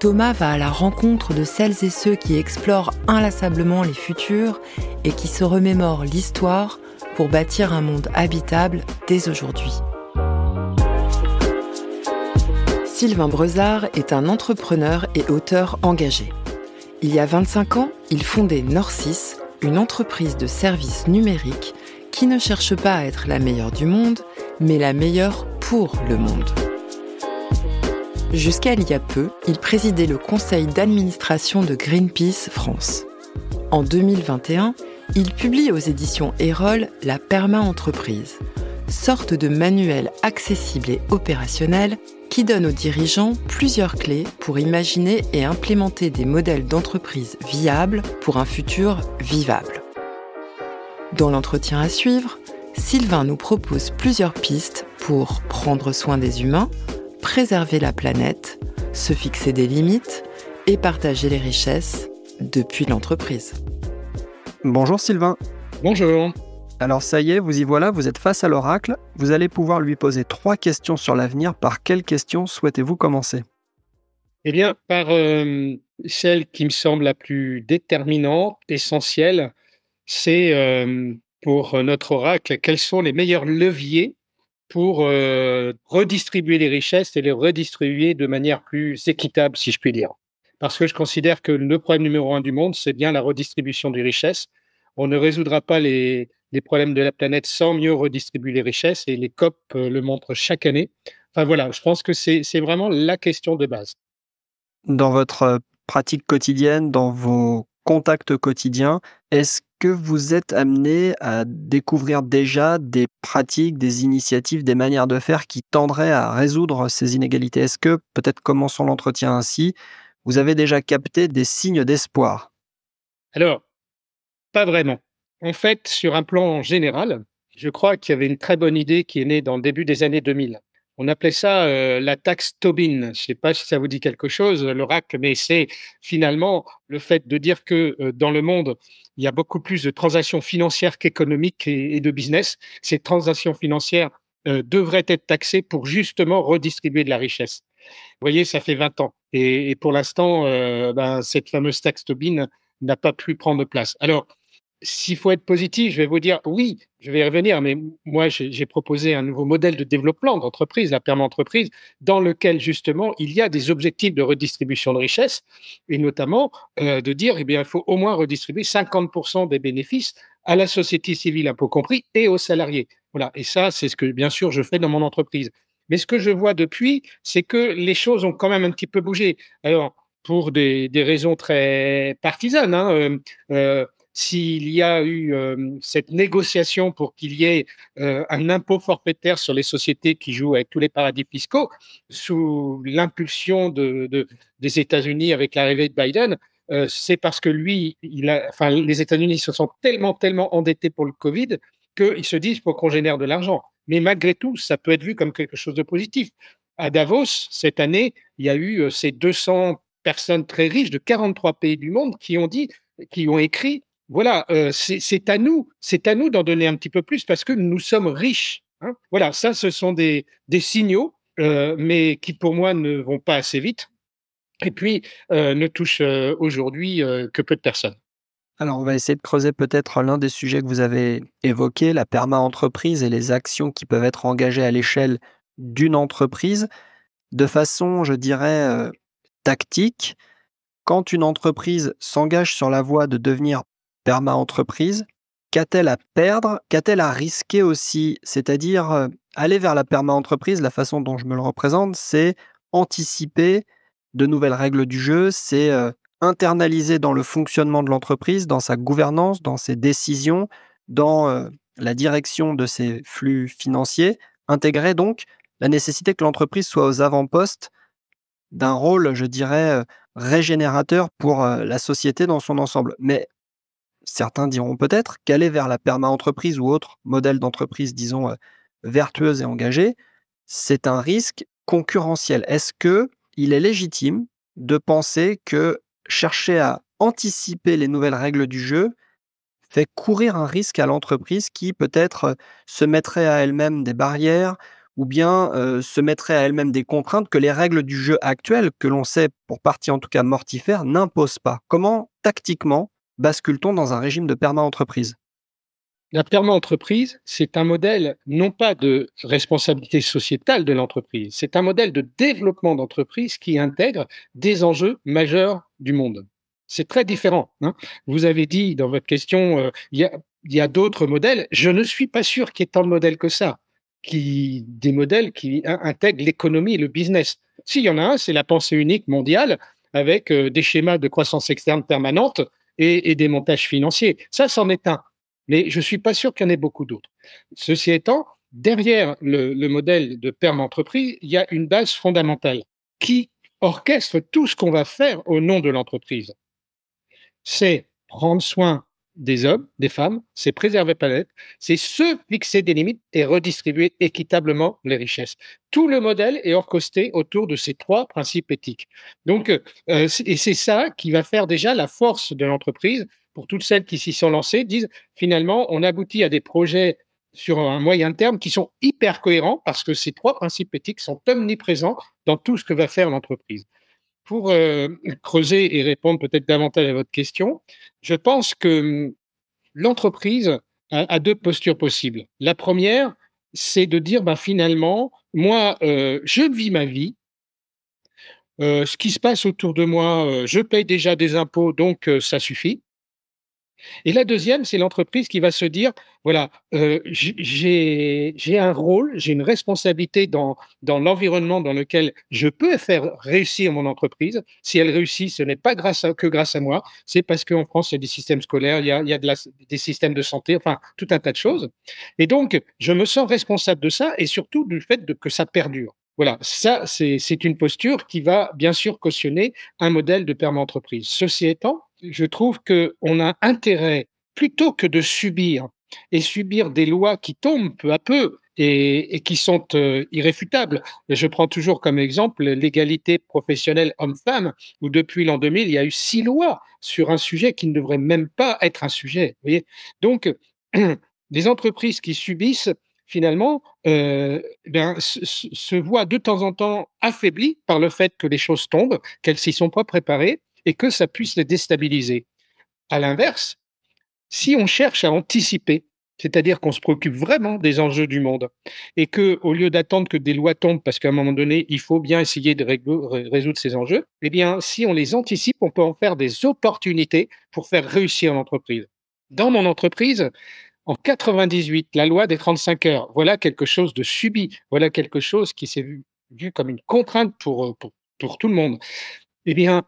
Thomas va à la rencontre de celles et ceux qui explorent inlassablement les futurs et qui se remémorent l'histoire pour bâtir un monde habitable dès aujourd'hui. Sylvain Brezard est un entrepreneur et auteur engagé. Il y a 25 ans, il fondait Norcis, une entreprise de services numériques qui ne cherche pas à être la meilleure du monde, mais la meilleure pour le monde. Jusqu'à il y a peu, il présidait le conseil d'administration de Greenpeace France. En 2021, il publie aux éditions Erol La Perma-entreprise, sorte de manuel accessible et opérationnel qui donne aux dirigeants plusieurs clés pour imaginer et implémenter des modèles d'entreprise viables pour un futur vivable. Dans l'entretien à suivre, Sylvain nous propose plusieurs pistes pour prendre soin des humains, préserver la planète, se fixer des limites et partager les richesses depuis l'entreprise. Bonjour Sylvain. Bonjour. Alors ça y est, vous y voilà, vous êtes face à l'oracle. Vous allez pouvoir lui poser trois questions sur l'avenir. Par quelle question souhaitez-vous commencer? Eh bien, par euh, celle qui me semble la plus déterminante, essentielle, c'est euh, pour notre oracle, quels sont les meilleurs leviers pour euh, redistribuer les richesses et les redistribuer de manière plus équitable, si je puis dire. Parce que je considère que le problème numéro un du monde, c'est bien la redistribution des richesses. On ne résoudra pas les, problèmes de la planète sans mieux redistribuer les richesses, et les COP euh, le montrent chaque année. Enfin voilà, je pense que c'est vraiment la question de base. Dans votre euh, pratique quotidienne, dans vos contacts quotidiens, est-ce que vous êtes amené à découvrir déjà des pratiques, des initiatives, des manières de faire qui tendraient à résoudre ces inégalités? Est-ce que, peut-être commençons l'entretien ainsi, vous avez déjà capté des signes d'espoir? Alors, pas vraiment. En fait, sur un plan général, je crois qu'il y avait une très bonne idée qui est née dans le début des années 2000. On appelait ça euh, la taxe Tobin. Je ne sais pas si ça vous dit quelque chose, le RAC, mais c'est finalement le fait de dire que euh, dans le monde, il y a beaucoup plus de transactions financières qu'économiques et, de business. Ces transactions financières euh, devraient être taxées pour justement redistribuer de la richesse. Vous voyez, ça fait 20 ans. Et, pour l'instant, ben, cette fameuse taxe Tobin n'a pas pu prendre place. Alors, s'il faut être positif, je vais vous dire oui, je vais y revenir, mais moi j'ai proposé un nouveau modèle de développement d'entreprise, la perma-entreprise, dans lequel justement il y a des objectifs de redistribution de richesses et notamment euh, de dire eh bien il faut au moins redistribuer 50% des bénéfices à la société civile, impôt compris, et aux salariés. Voilà, et ça c'est ce que bien sûr je fais dans mon entreprise. Mais ce que je vois depuis, c'est que les choses ont quand même un petit peu bougé. Alors pour des, des raisons très partisanes. Hein, euh, euh, s'il y a eu euh, cette négociation pour qu'il y ait euh, un impôt forfaitaire sur les sociétés qui jouent avec tous les paradis fiscaux, sous l'impulsion de, des États-Unis avec l'arrivée de Biden, euh, c'est parce que lui, les États-Unis se sont tellement, tellement endettés pour le Covid qu'ils se disent pour qu'on génère de l'argent. Mais malgré tout, ça peut être vu comme quelque chose de positif. À Davos, cette année, il y a eu ces 200 personnes très riches de 43 pays du monde qui ont dit, qui ont écrit voilà, euh, c'est à nous, d'en donner un petit peu plus parce que nous sommes riches. Hein. Voilà, ça, ce sont des, signaux, euh, mais qui pour moi ne vont pas assez vite et puis euh, ne touchent aujourd'hui que peu de personnes. Alors, on va essayer de creuser peut-être l'un des sujets que vous avez évoqués, la perma-entreprise et les actions qui peuvent être engagées à l'échelle d'une entreprise de façon, je dirais, tactique. Quand une entreprise s'engage sur la voie de devenir perma-entreprise, qu'a-t-elle à perdre Qu'a-t-elle à risquer aussi? C'est-à-dire, euh, aller vers la perma-entreprise, la façon dont je me le représente, c'est anticiper de nouvelles règles du jeu, c'est euh, internaliser dans le fonctionnement de l'entreprise, dans sa gouvernance, dans ses décisions, dans euh, la direction de ses flux financiers, intégrer donc la nécessité que l'entreprise soit aux avant-postes d'un rôle, je dirais, régénérateur pour la société dans son ensemble. Mais certains diront peut-être qu'aller vers la perma-entreprise ou autre modèle d'entreprise, disons, vertueuse et engagée, c'est un risque concurrentiel. Est-ce que il est légitime de penser que chercher à anticiper les nouvelles règles du jeu fait courir un risque à l'entreprise qui peut-être se mettrait à elle-même des barrières ou bien se mettrait à elle-même des contraintes que les règles du jeu actuel, que l'on sait pour partie en tout cas mortifère, n'imposent pas? Comment tactiquement bascule-t-on dans un régime de perma-entreprise? La perma-entreprise, c'est un modèle non pas de responsabilité sociétale de l'entreprise, c'est un modèle de développement d'entreprise qui intègre des enjeux majeurs du monde. C'est très différent. Hein. Vous avez dit dans votre question, euh, il y a, d'autres modèles. Je ne suis pas sûr qu'il y ait tant de modèles que ça, qui, des modèles qui intègrent l'économie et le business. S'il y en a un, c'est la pensée unique mondiale avec euh, des schémas de croissance externe permanente et, des montages financiers. Ça, c'en est un mais je suis pas sûr qu'il y en ait beaucoup d'autres. Ceci étant, derrière le, modèle de perme entreprise, il y a une base fondamentale qui orchestre tout ce qu'on va faire au nom de l'entreprise. C'est prendre soin des hommes, des femmes, c'est préserver la planète, c'est se fixer des limites et redistribuer équitablement les richesses. Tout le modèle est orchestré autour de ces trois principes éthiques. Donc, euh, et c'est ça qui va faire déjà la force de l'entreprise, pour toutes celles qui s'y sont lancées, disent finalement, on aboutit à des projets sur un moyen terme qui sont hyper cohérents parce que ces trois principes éthiques sont omniprésents dans tout ce que va faire l'entreprise. Pour euh, creuser et répondre peut-être davantage à votre question, je pense que hum, l'entreprise a, deux postures possibles. La première, c'est de dire ben, finalement, moi, euh, je vis ma vie, euh, ce qui se passe autour de moi, je paye déjà des impôts, donc ça suffit. Et la deuxième, c'est l'entreprise qui va se dire, voilà, euh, j'ai un rôle, j'ai une responsabilité dans, dans l'environnement dans lequel je peux faire réussir mon entreprise. Si elle réussit, ce n'est pas grâce que grâce à moi, c'est parce qu'en France, il y a des systèmes scolaires, il y a, il y a des systèmes de santé, enfin, tout un tas de choses. Et donc, je me sens responsable de ça et surtout du fait que ça perdure. Voilà, ça, c'est une posture qui va bien sûr cautionner un modèle de perma-entreprise. Ceci étant, je trouve qu'on a intérêt, plutôt que de subir et subir des lois qui tombent peu à peu et, qui sont euh, irréfutables. je prends toujours comme exemple l'égalité professionnelle homme-femme, où depuis l'an 2000, il y a eu six lois sur un sujet qui ne devrait même pas être un sujet. Donc, des entreprises qui subissent finalement, euh, se, se, voient de temps en temps affaiblies par le fait que les choses tombent, qu'elles s'y sont pas préparées et que ça puisse les déstabiliser. À l'inverse, si on cherche à anticiper, c'est-à-dire qu'on se préoccupe vraiment des enjeux du monde et que, au lieu d'attendre que des lois tombent, parce qu'à un moment donné, il faut bien essayer de résoudre ces enjeux, eh bien, si on les anticipe, on peut en faire des opportunités pour faire réussir l'entreprise. Dans mon entreprise, en 98, la loi des 35 heures, voilà quelque chose de subi, voilà quelque chose qui s'est vu, comme une contrainte pour, pour tout le monde. Eh bien,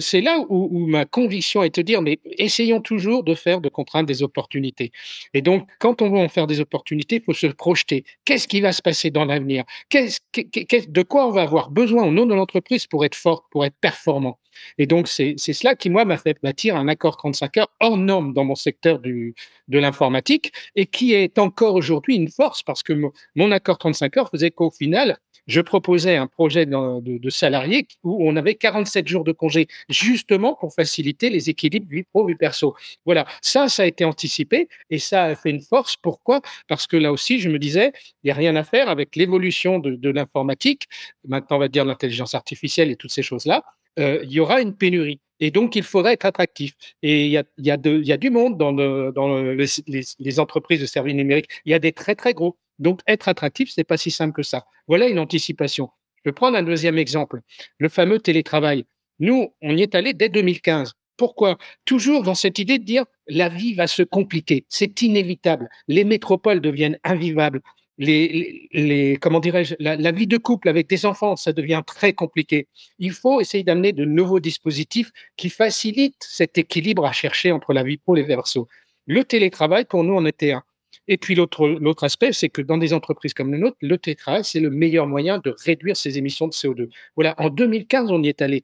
c'est là où, ma conviction est de dire, mais essayons toujours de faire de contraintes des opportunités. Et donc, quand on veut en faire des opportunités, il faut se projeter. Qu'est-ce qui va se passer dans l'avenir? De quoi on va avoir besoin au nom de l'entreprise pour être fort, pour être performant? Et donc, c'est cela qui, moi, m'a fait bâtir un accord 35 heures hors norme dans mon secteur de l'informatique et qui est encore aujourd'hui une force parce que mon accord 35 heures faisait qu'au final, je proposais un projet de, de, salariés où on avait 47 jours de congé, justement pour faciliter les équilibres vie pro, vie perso. Voilà, ça, ça a été anticipé et ça a fait une force. Pourquoi? Parce que là aussi, je me disais, il n'y a rien à faire avec l'évolution de, de l'informatique, maintenant on va dire l'intelligence artificielle et toutes ces choses-là. Euh, il y aura une pénurie. Et donc, il faudrait être attractif. Et il y a, du monde dans, le, dans les, entreprises de services numériques. Il y a des très, très gros. Donc, être attractif, c'est pas si simple que ça. Voilà une anticipation. Je vais prendre un deuxième exemple, le fameux télétravail. Nous, on y est allé dès 2015. Pourquoi? Toujours dans cette idée de dire la vie va se compliquer, c'est inévitable. Les métropoles deviennent invivables. Les, les, comment dirais-je, la, vie de couple avec des enfants, ça devient très compliqué. Il faut essayer d'amener de nouveaux dispositifs qui facilitent cet équilibre à chercher entre la vie pro et verso. Le télétravail, pour nous, en était un. Et puis l'autre l'autre aspect, c'est que dans des entreprises comme la nôtre, le tétra, c'est le meilleur moyen de réduire ses émissions de CO2. Voilà, en 2015, on y est allé.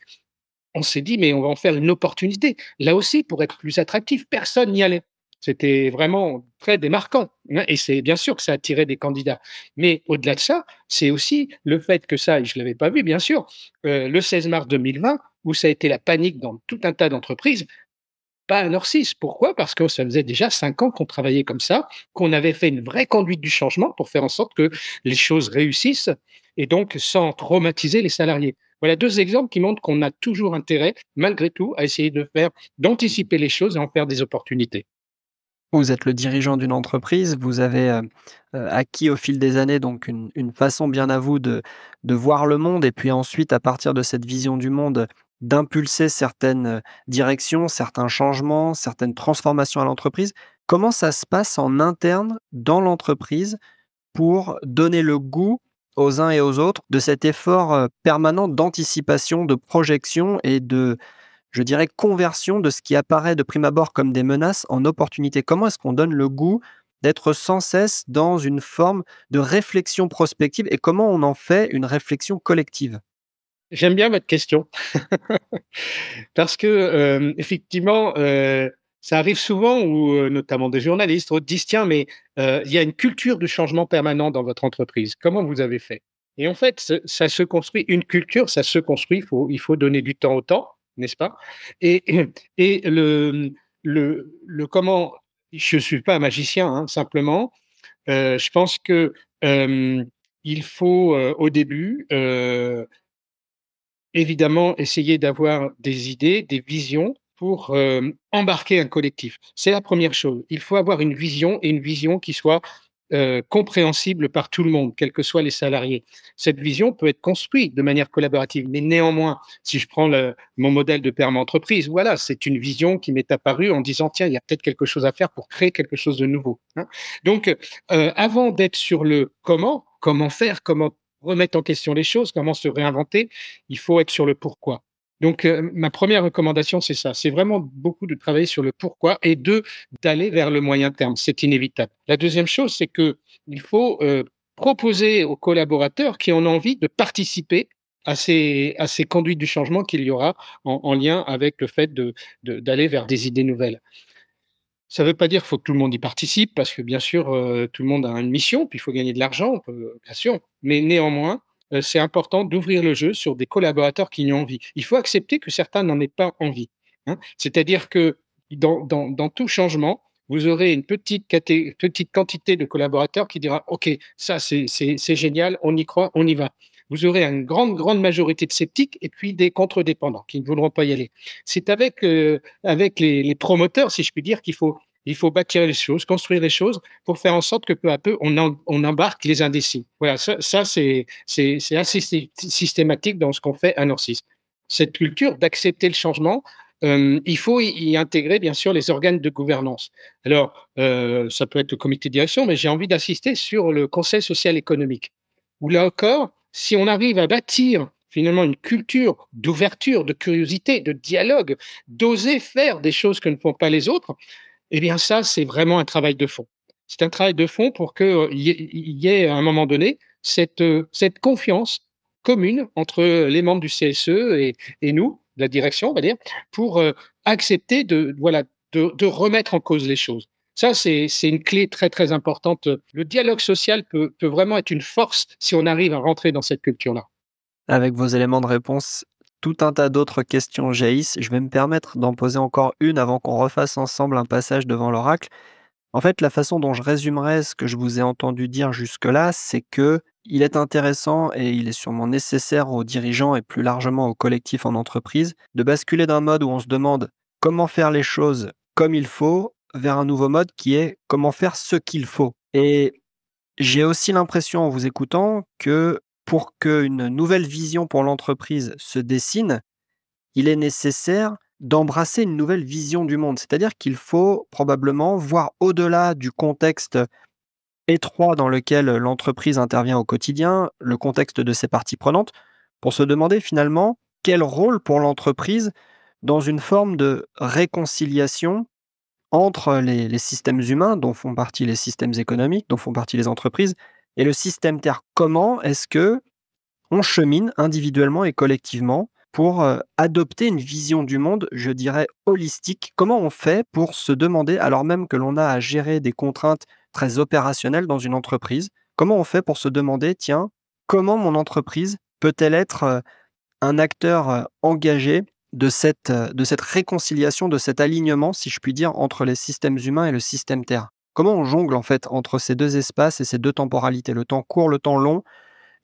on s'est dit, mais on va en faire une opportunité. Là aussi, pour être plus attractif, personne n'y allait. C'était vraiment très démarquant. Hein, et c'est bien sûr que ça attirait des candidats. Mais au-delà de ça, c'est aussi le fait que ça, et je ne l'avais pas vu, bien sûr, euh, le 16 mars 2020, où ça a été la panique dans tout un tas d'entreprises, pas un Orsis. Pourquoi? Parce que ça faisait déjà cinq ans qu'on travaillait comme ça, qu'on avait fait une vraie conduite du changement pour faire en sorte que les choses réussissent et donc sans traumatiser les salariés. Voilà deux exemples qui montrent qu'on a toujours intérêt, malgré tout, à essayer de faire, d'anticiper les choses et en faire des opportunités. Vous êtes le dirigeant d'une entreprise, vous avez euh, euh, acquis au fil des années donc une, façon bien à vous de, voir le monde et puis ensuite à partir de cette vision du monde d'impulser certaines euh, directions, certains changements, certaines transformations à l'entreprise. Comment ça se passe en interne dans l'entreprise pour donner le goût aux uns et aux autres de cet effort permanent d'anticipation, de projection et de, je dirais, conversion de ce qui apparaît de prime abord comme des menaces en opportunités. Comment est-ce qu'on donne le goût d'être sans cesse dans une forme de réflexion prospective et comment on en fait une réflexion collective? J'aime bien votre question parce que euh, effectivement, euh, ça arrive souvent où euh, notamment des journalistes disent tiens mais il y a une culture de changement permanent dans votre entreprise. Comment vous avez fait? Et en fait, ça se construit une culture, ça se construit. Il faut donner du temps au temps n'est-ce pas? Et, et le, le, comment, je ne suis pas un magicien, hein, simplement, euh, je pense que euh, il faut euh, au début, évidemment, essayer d'avoir des idées, des visions pour embarquer un collectif. C'est la première chose. Il faut avoir une vision et une vision qui soit euh, compréhensible par tout le monde, quels que soient les salariés. Cette vision peut être construite de manière collaborative, mais néanmoins, si je prends le, mon modèle de perma entreprise, voilà, c'est une vision qui m'est apparue en disant tiens, il y a peut-être quelque chose à faire pour créer quelque chose de nouveau. Hein. Donc, euh, avant d'être sur le comment, comment faire, comment remettre en question les choses, comment se réinventer, il faut être sur le pourquoi. Donc, euh, ma première recommandation, c'est ça. C'est vraiment beaucoup de travailler sur le pourquoi et deux, d'aller vers le moyen terme. C'est inévitable. La deuxième chose, c'est que il faut euh, proposer aux collaborateurs qui ont envie de participer à ces, conduites du changement qu'il y aura en, en, lien avec le fait d'aller vers des idées nouvelles. Ça ne veut pas dire qu'il faut que tout le monde y participe, parce que bien sûr, euh, tout le monde a une mission, puis il faut gagner de l'argent, bien sûr. Mais néanmoins, c'est important d'ouvrir le jeu sur des collaborateurs qui y ont envie. Il faut accepter que certains n'en aient pas envie. Hein. C'est-à-dire que dans, dans, tout changement, vous aurez une petite, petite quantité de collaborateurs qui dira OK, ça c'est génial, on y croit, on y va. Vous aurez une grande, grande majorité de sceptiques et puis des contre-dépendants qui ne voudront pas y aller. C'est avec, euh, avec les, promoteurs, si je puis dire, qu'il faut il faut bâtir les choses, construire les choses pour faire en sorte que peu à peu, on, embarque les indécis. Voilà, ça, ça c'est assez systématique dans ce qu'on fait à Norcis. Cette culture d'accepter le changement, euh, il faut y, intégrer bien sûr les organes de gouvernance. Alors, euh, ça peut être le comité de direction, mais j'ai envie d'insister sur le conseil social économique. Où là encore, si on arrive à bâtir finalement une culture d'ouverture, de curiosité, de dialogue, d'oser faire des choses que ne font pas les autres, eh bien, ça, c'est vraiment un travail de fond. C'est un travail de fond pour qu'il euh, y, ait à un moment donné cette, euh, confiance commune entre les membres du CSE et, nous, la direction, on va dire, pour euh, accepter de, voilà, de, remettre en cause les choses. Ça, c'est une clé très, très importante. Le dialogue social peut vraiment être une force si on arrive à rentrer dans cette culture-là. Avec vos éléments de réponse, tout un tas d'autres questions jaillissent. Je vais me permettre d'en poser encore une avant qu'on refasse ensemble un passage devant l'oracle. En fait, la façon dont je résumerai ce que je vous ai entendu dire jusque-là, c'est que il est intéressant et il est sûrement nécessaire aux dirigeants et plus largement aux collectifs en entreprise de basculer d'un mode où on se demande comment faire les choses comme il faut vers un nouveau mode qui est comment faire ce qu'il faut. Et j'ai aussi l'impression en vous écoutant que pour qu'une nouvelle vision pour l'entreprise se dessine, il est nécessaire d'embrasser une nouvelle vision du monde. C'est-à-dire qu'il faut probablement voir au-delà du contexte étroit dans lequel l'entreprise intervient au quotidien, le contexte de ses parties prenantes, pour se demander finalement quel rôle pour l'entreprise dans une forme de réconciliation entre les, les, systèmes humains, dont font partie les systèmes économiques, dont font partie les entreprises, et le système Terre, comment est-ce que on chemine individuellement et collectivement pour adopter une vision du monde, je dirais, holistique? Comment on fait pour se demander, alors même que l'on a à gérer des contraintes très opérationnelles dans une entreprise, comment on fait pour se demander, tiens, comment mon entreprise peut-elle être un acteur engagé de cette, de cette réconciliation, de cet alignement, si je puis dire, entre les systèmes humains et le système Terre? Comment on jongle en fait entre ces deux espaces et ces deux temporalités, le temps court, le temps long,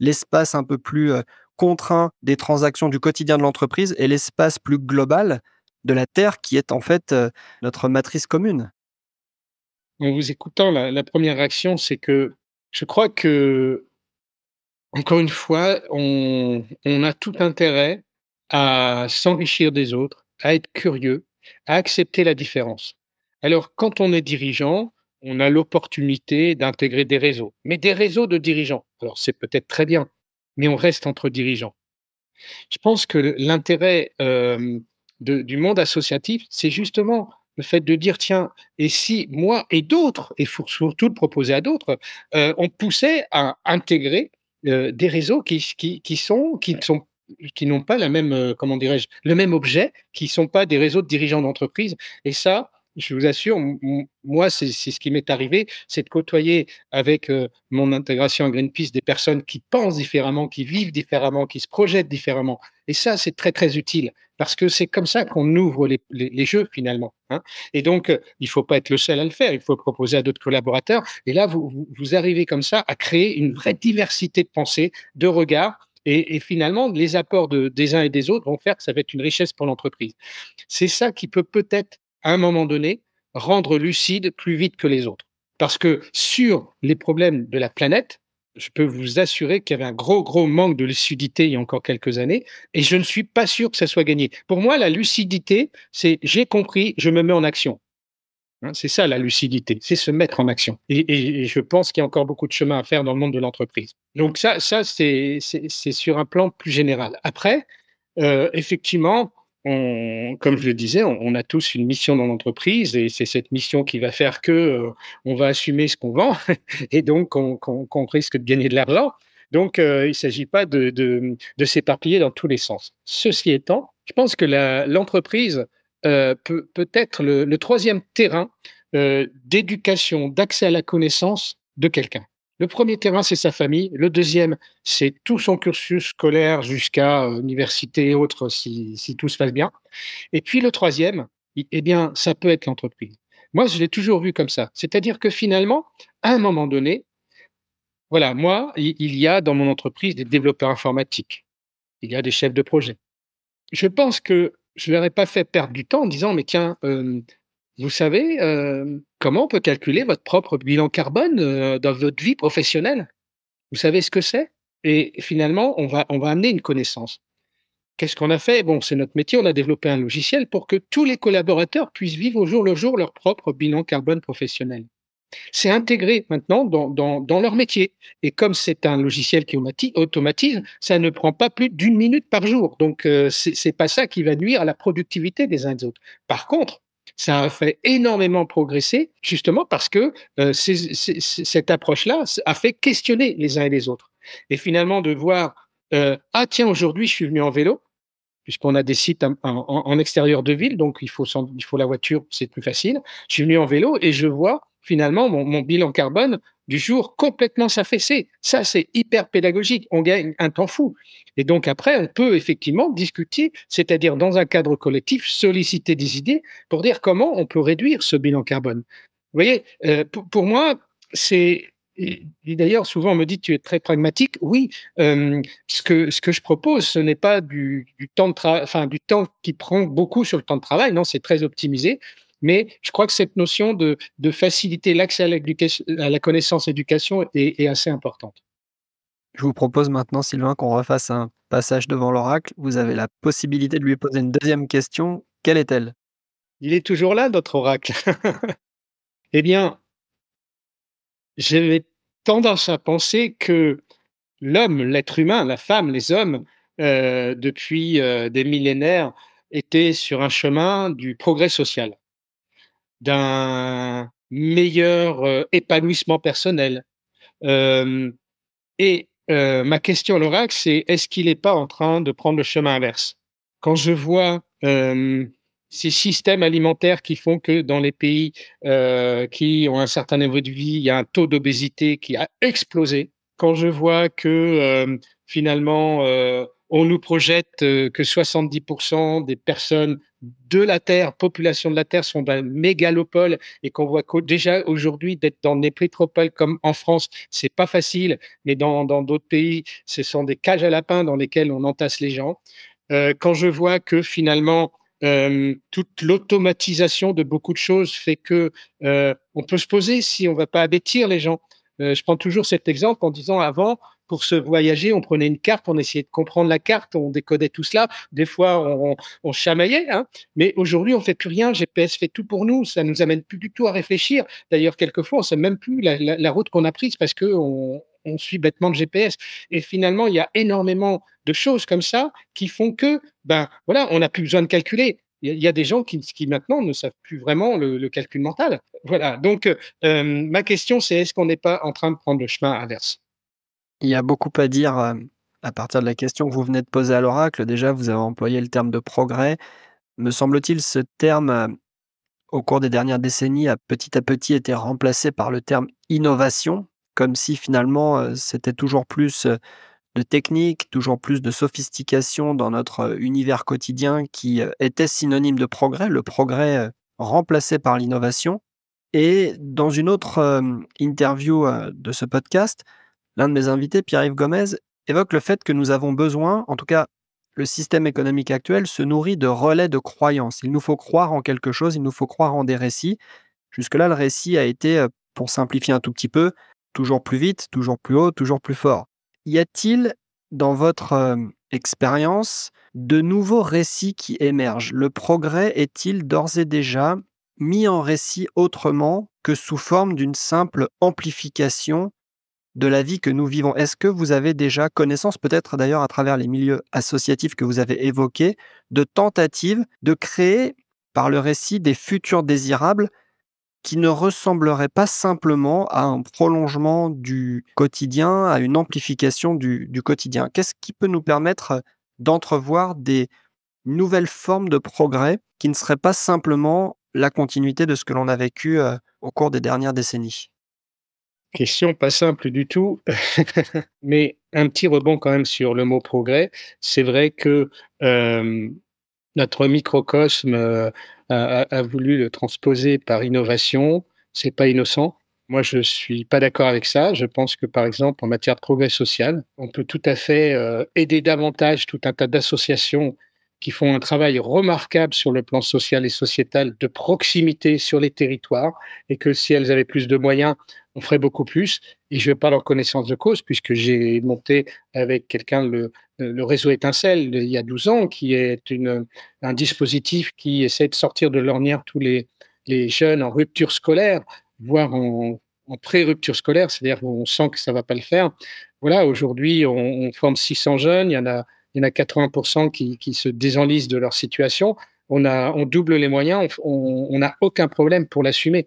l'espace un peu plus contraint des transactions du quotidien de l'entreprise et l'espace plus global de la Terre qui est en fait notre matrice commune. En vous écoutant, la, première réaction, c'est que je crois que, encore une fois, on, on a tout intérêt à s'enrichir des autres, à être curieux, à accepter la différence. Alors, quand on est dirigeant, on a l'opportunité d'intégrer des réseaux, mais des réseaux de dirigeants. Alors c'est peut-être très bien, mais on reste entre dirigeants. Je pense que l'intérêt euh, du monde associatif, c'est justement le fait de dire tiens, et si moi et d'autres, et surtout de proposer à d'autres, euh, on poussait à intégrer euh, des réseaux qui, sont qui n'ont pas la même comment dirais-je le même objet, qui sont pas des réseaux de dirigeants d'entreprise. Et ça, je vous assure, moi, c'est ce qui m'est arrivé, c'est de côtoyer avec euh, mon intégration à Greenpeace des personnes qui pensent différemment, qui vivent différemment, qui se projettent différemment. Et ça, c'est très, très utile parce que c'est comme ça qu'on ouvre les, jeux finalement. Hein. Et donc, euh, il faut pas être le seul à le faire, il faut proposer à d'autres collaborateurs. Et là, vous, arrivez comme ça à créer une vraie diversité de pensées, de regards. Et, finalement, les apports de, des uns et des autres vont faire que ça va être une richesse pour l'entreprise. C'est ça qui peut peut-être à un moment donné, rendre lucide plus vite que les autres. Parce que sur les problèmes de la planète, je peux vous assurer qu'il y avait un gros, gros manque de lucidité il y a encore quelques années, et je ne suis pas sûr que ça soit gagné. Pour moi, la lucidité, c'est j'ai compris, je me mets en action. Hein, c'est ça la lucidité, c'est se mettre en action. Et, je pense qu'il y a encore beaucoup de chemin à faire dans le monde de l'entreprise. Donc ça, ça c'est sur un plan plus général. Après, euh, effectivement, comme je le disais, on, a tous une mission dans l'entreprise et c'est cette mission qui va faire que euh, on va assumer ce qu'on vend et donc qu'on risque de gagner de l'argent. Donc, euh, il ne s'agit pas de, s'éparpiller dans tous les sens. Ceci étant, je pense que l'entreprise euh, peut, être le troisième terrain d'éducation, d'accès à la connaissance de quelqu'un. Le premier terrain, c'est sa famille. Le deuxième, c'est tout son cursus scolaire jusqu'à euh, université et autres, si, tout se passe bien. Et puis le troisième, eh bien, ça peut être l'entreprise. Moi, je l'ai toujours vu comme ça. C'est-à-dire que finalement, à un moment donné, voilà, moi, il y a dans mon entreprise des développeurs informatiques. Il y a des chefs de projet. Je pense que je leur ai pas fait perdre du temps en disant, mais tiens, euh, vous savez euh, comment on peut calculer votre propre bilan carbone euh, dans votre vie professionnelle? Vous savez ce que c'est? Et finalement, on va, on amener une connaissance. Qu'est-ce qu'on a fait? Bon, c'est notre métier, on a développé un logiciel pour que tous les collaborateurs puissent vivre au jour le jour leur propre bilan carbone professionnel. C'est intégré maintenant dans, leur métier. Et comme c'est un logiciel qui automatise, ça ne prend pas plus d'une minute par jour. Donc, euh, c'est pas ça qui va nuire à la productivité des uns des autres. Par contre, ça a fait énormément progresser, justement parce que euh, cette approche-là a fait questionner les uns et les autres. Et finalement, de voir, euh, ah tiens, aujourd'hui, je suis venu en vélo, puisqu'on a des sites en, extérieur de ville, donc il faut, la voiture, c'est plus facile. Je suis venu en vélo et je vois finalement mon bilan carbone du jour complètement s'affaisser. Ça, c'est hyper pédagogique. On gagne un temps fou. Et donc après, on peut effectivement discuter, c'est-à-dire dans un cadre collectif, solliciter des idées pour dire comment on peut réduire ce bilan carbone. Vous voyez, euh, pour, moi, c'est d'ailleurs, souvent on me dit tu es très pragmatique. Oui, euh, ce que je propose, ce n'est pas du temps de travail, enfin du temps qui prend beaucoup sur le temps de travail. Non, c'est très optimisé. Mais je crois que cette notion de, de faciliter l'accès à, à, la connaissance éducation est, est assez importante. Je vous propose maintenant, Sylvain, qu'on refasse un passage devant l'oracle. Vous avez la possibilité de lui poser une deuxième question. Quelle est-elle? Il est toujours là, notre oracle. eh bien, j'avais tendance à penser que l'homme, l'être humain, la femme, les hommes, euh, depuis euh, des millénaires, étaient sur un chemin du progrès social d'un meilleur euh, épanouissement personnel. Euh, et euh, ma question à l'oracle, c'est est-ce qu'il n'est pas en train de prendre le chemin inverse? Quand je vois ces systèmes alimentaires qui font que dans les pays qui ont un certain niveau de vie, il y a un taux d'obésité qui a explosé. Quand je vois que finalement on nous projette que 70% des personnes de la Terre, population de la Terre, sont dans mégalopole et qu'on voit déjà aujourd'hui d'être dans des métropoles comme en France, c'est pas facile, mais dans d'autres pays, ce sont des cages à lapins dans lesquelles on entasse les gens. Euh, quand je vois que finalement euh, toute l'automatisation de beaucoup de choses fait que euh, on peut se poser si on va pas abêtir les gens. Je prends toujours cet exemple en disant avant, pour se voyager, on prenait une carte, on essayait de comprendre la carte, on décodait tout cela. Des fois, on, chamaillait, hein. mais aujourd'hui, on fait plus rien. GPS fait tout pour nous. Ça nous amène plus du tout à réfléchir. D'ailleurs, quelquefois, on sait même plus la, route qu'on a prise parce que on, on suit bêtement le GPS. Et finalement, il y a énormément de choses comme ça qui font que, ben voilà, on n'a plus besoin de calculer. Il y a des gens qui, maintenant ne savent plus vraiment le, calcul mental. Voilà. Donc, euh, ma question, c'est est-ce qu'on n'est pas en train de prendre le chemin inverse? Il y a beaucoup à dire euh, à partir de la question que vous venez de poser à l'oracle. Déjà, vous avez employé le terme de progrès. Me semble-t-il, ce terme, euh, au cours des dernières décennies, a petit à petit été remplacé par le terme innovation, comme si finalement c'était toujours plus de technique, toujours plus de sophistication dans notre univers quotidien qui était synonyme de progrès, le progrès remplacé par l'innovation. Et dans une autre interview de ce podcast, l'un de mes invités, Pierre-Yves Gomez, évoque le fait que nous avons besoin, en tout cas le système économique actuel se nourrit de relais de croyances. Il nous faut croire en quelque chose, il nous faut croire en des récits. Jusque-là, le récit a été, pour simplifier un tout petit peu, toujours plus vite, toujours plus haut, toujours plus fort. Y a-t-il, dans votre euh, expérience, de nouveaux récits qui émergent? Le progrès est-il d'ores et déjà mis en récit autrement que sous forme d'une simple amplification de la vie que nous vivons Est-ce que vous avez déjà connaissance, peut-être d'ailleurs à travers les milieux associatifs que vous avez évoqués, de tentatives de créer par le récit des futurs désirables qui ne ressemblerait pas simplement à un prolongement du quotidien, à une amplification du, quotidien? Qu'est-ce qui peut nous permettre d'entrevoir des nouvelles formes de progrès qui ne seraient pas simplement la continuité de ce que l'on a vécu euh, au cours des dernières décennies? Question pas simple du tout, mais un petit rebond quand même sur le mot progrès. C'est vrai que euh, notre microcosme euh, a, voulu le transposer par innovation. C'est pas innocent. Moi, je suis pas d'accord avec ça. Je pense que, par exemple, en matière de progrès social, on peut tout à fait euh, aider davantage tout un tas d'associations qui font un travail remarquable sur le plan social et sociétal de proximité sur les territoires et que si elles avaient plus de moyens, on ferait beaucoup plus. Et je parle en connaissance de cause puisque j'ai monté avec quelqu'un le, le réseau Étincelle il y a 12 ans, qui est un dispositif qui essaie de sortir de l'ornière tous les, jeunes en rupture scolaire, voire en, pré-rupture scolaire, c'est-à-dire on sent que ça va pas le faire. Voilà, aujourd'hui, on, forme 600 jeunes, il y en a, il y en a 80% qui, se désenlisent de leur situation. On, on double les moyens, on n'a aucun problème pour l'assumer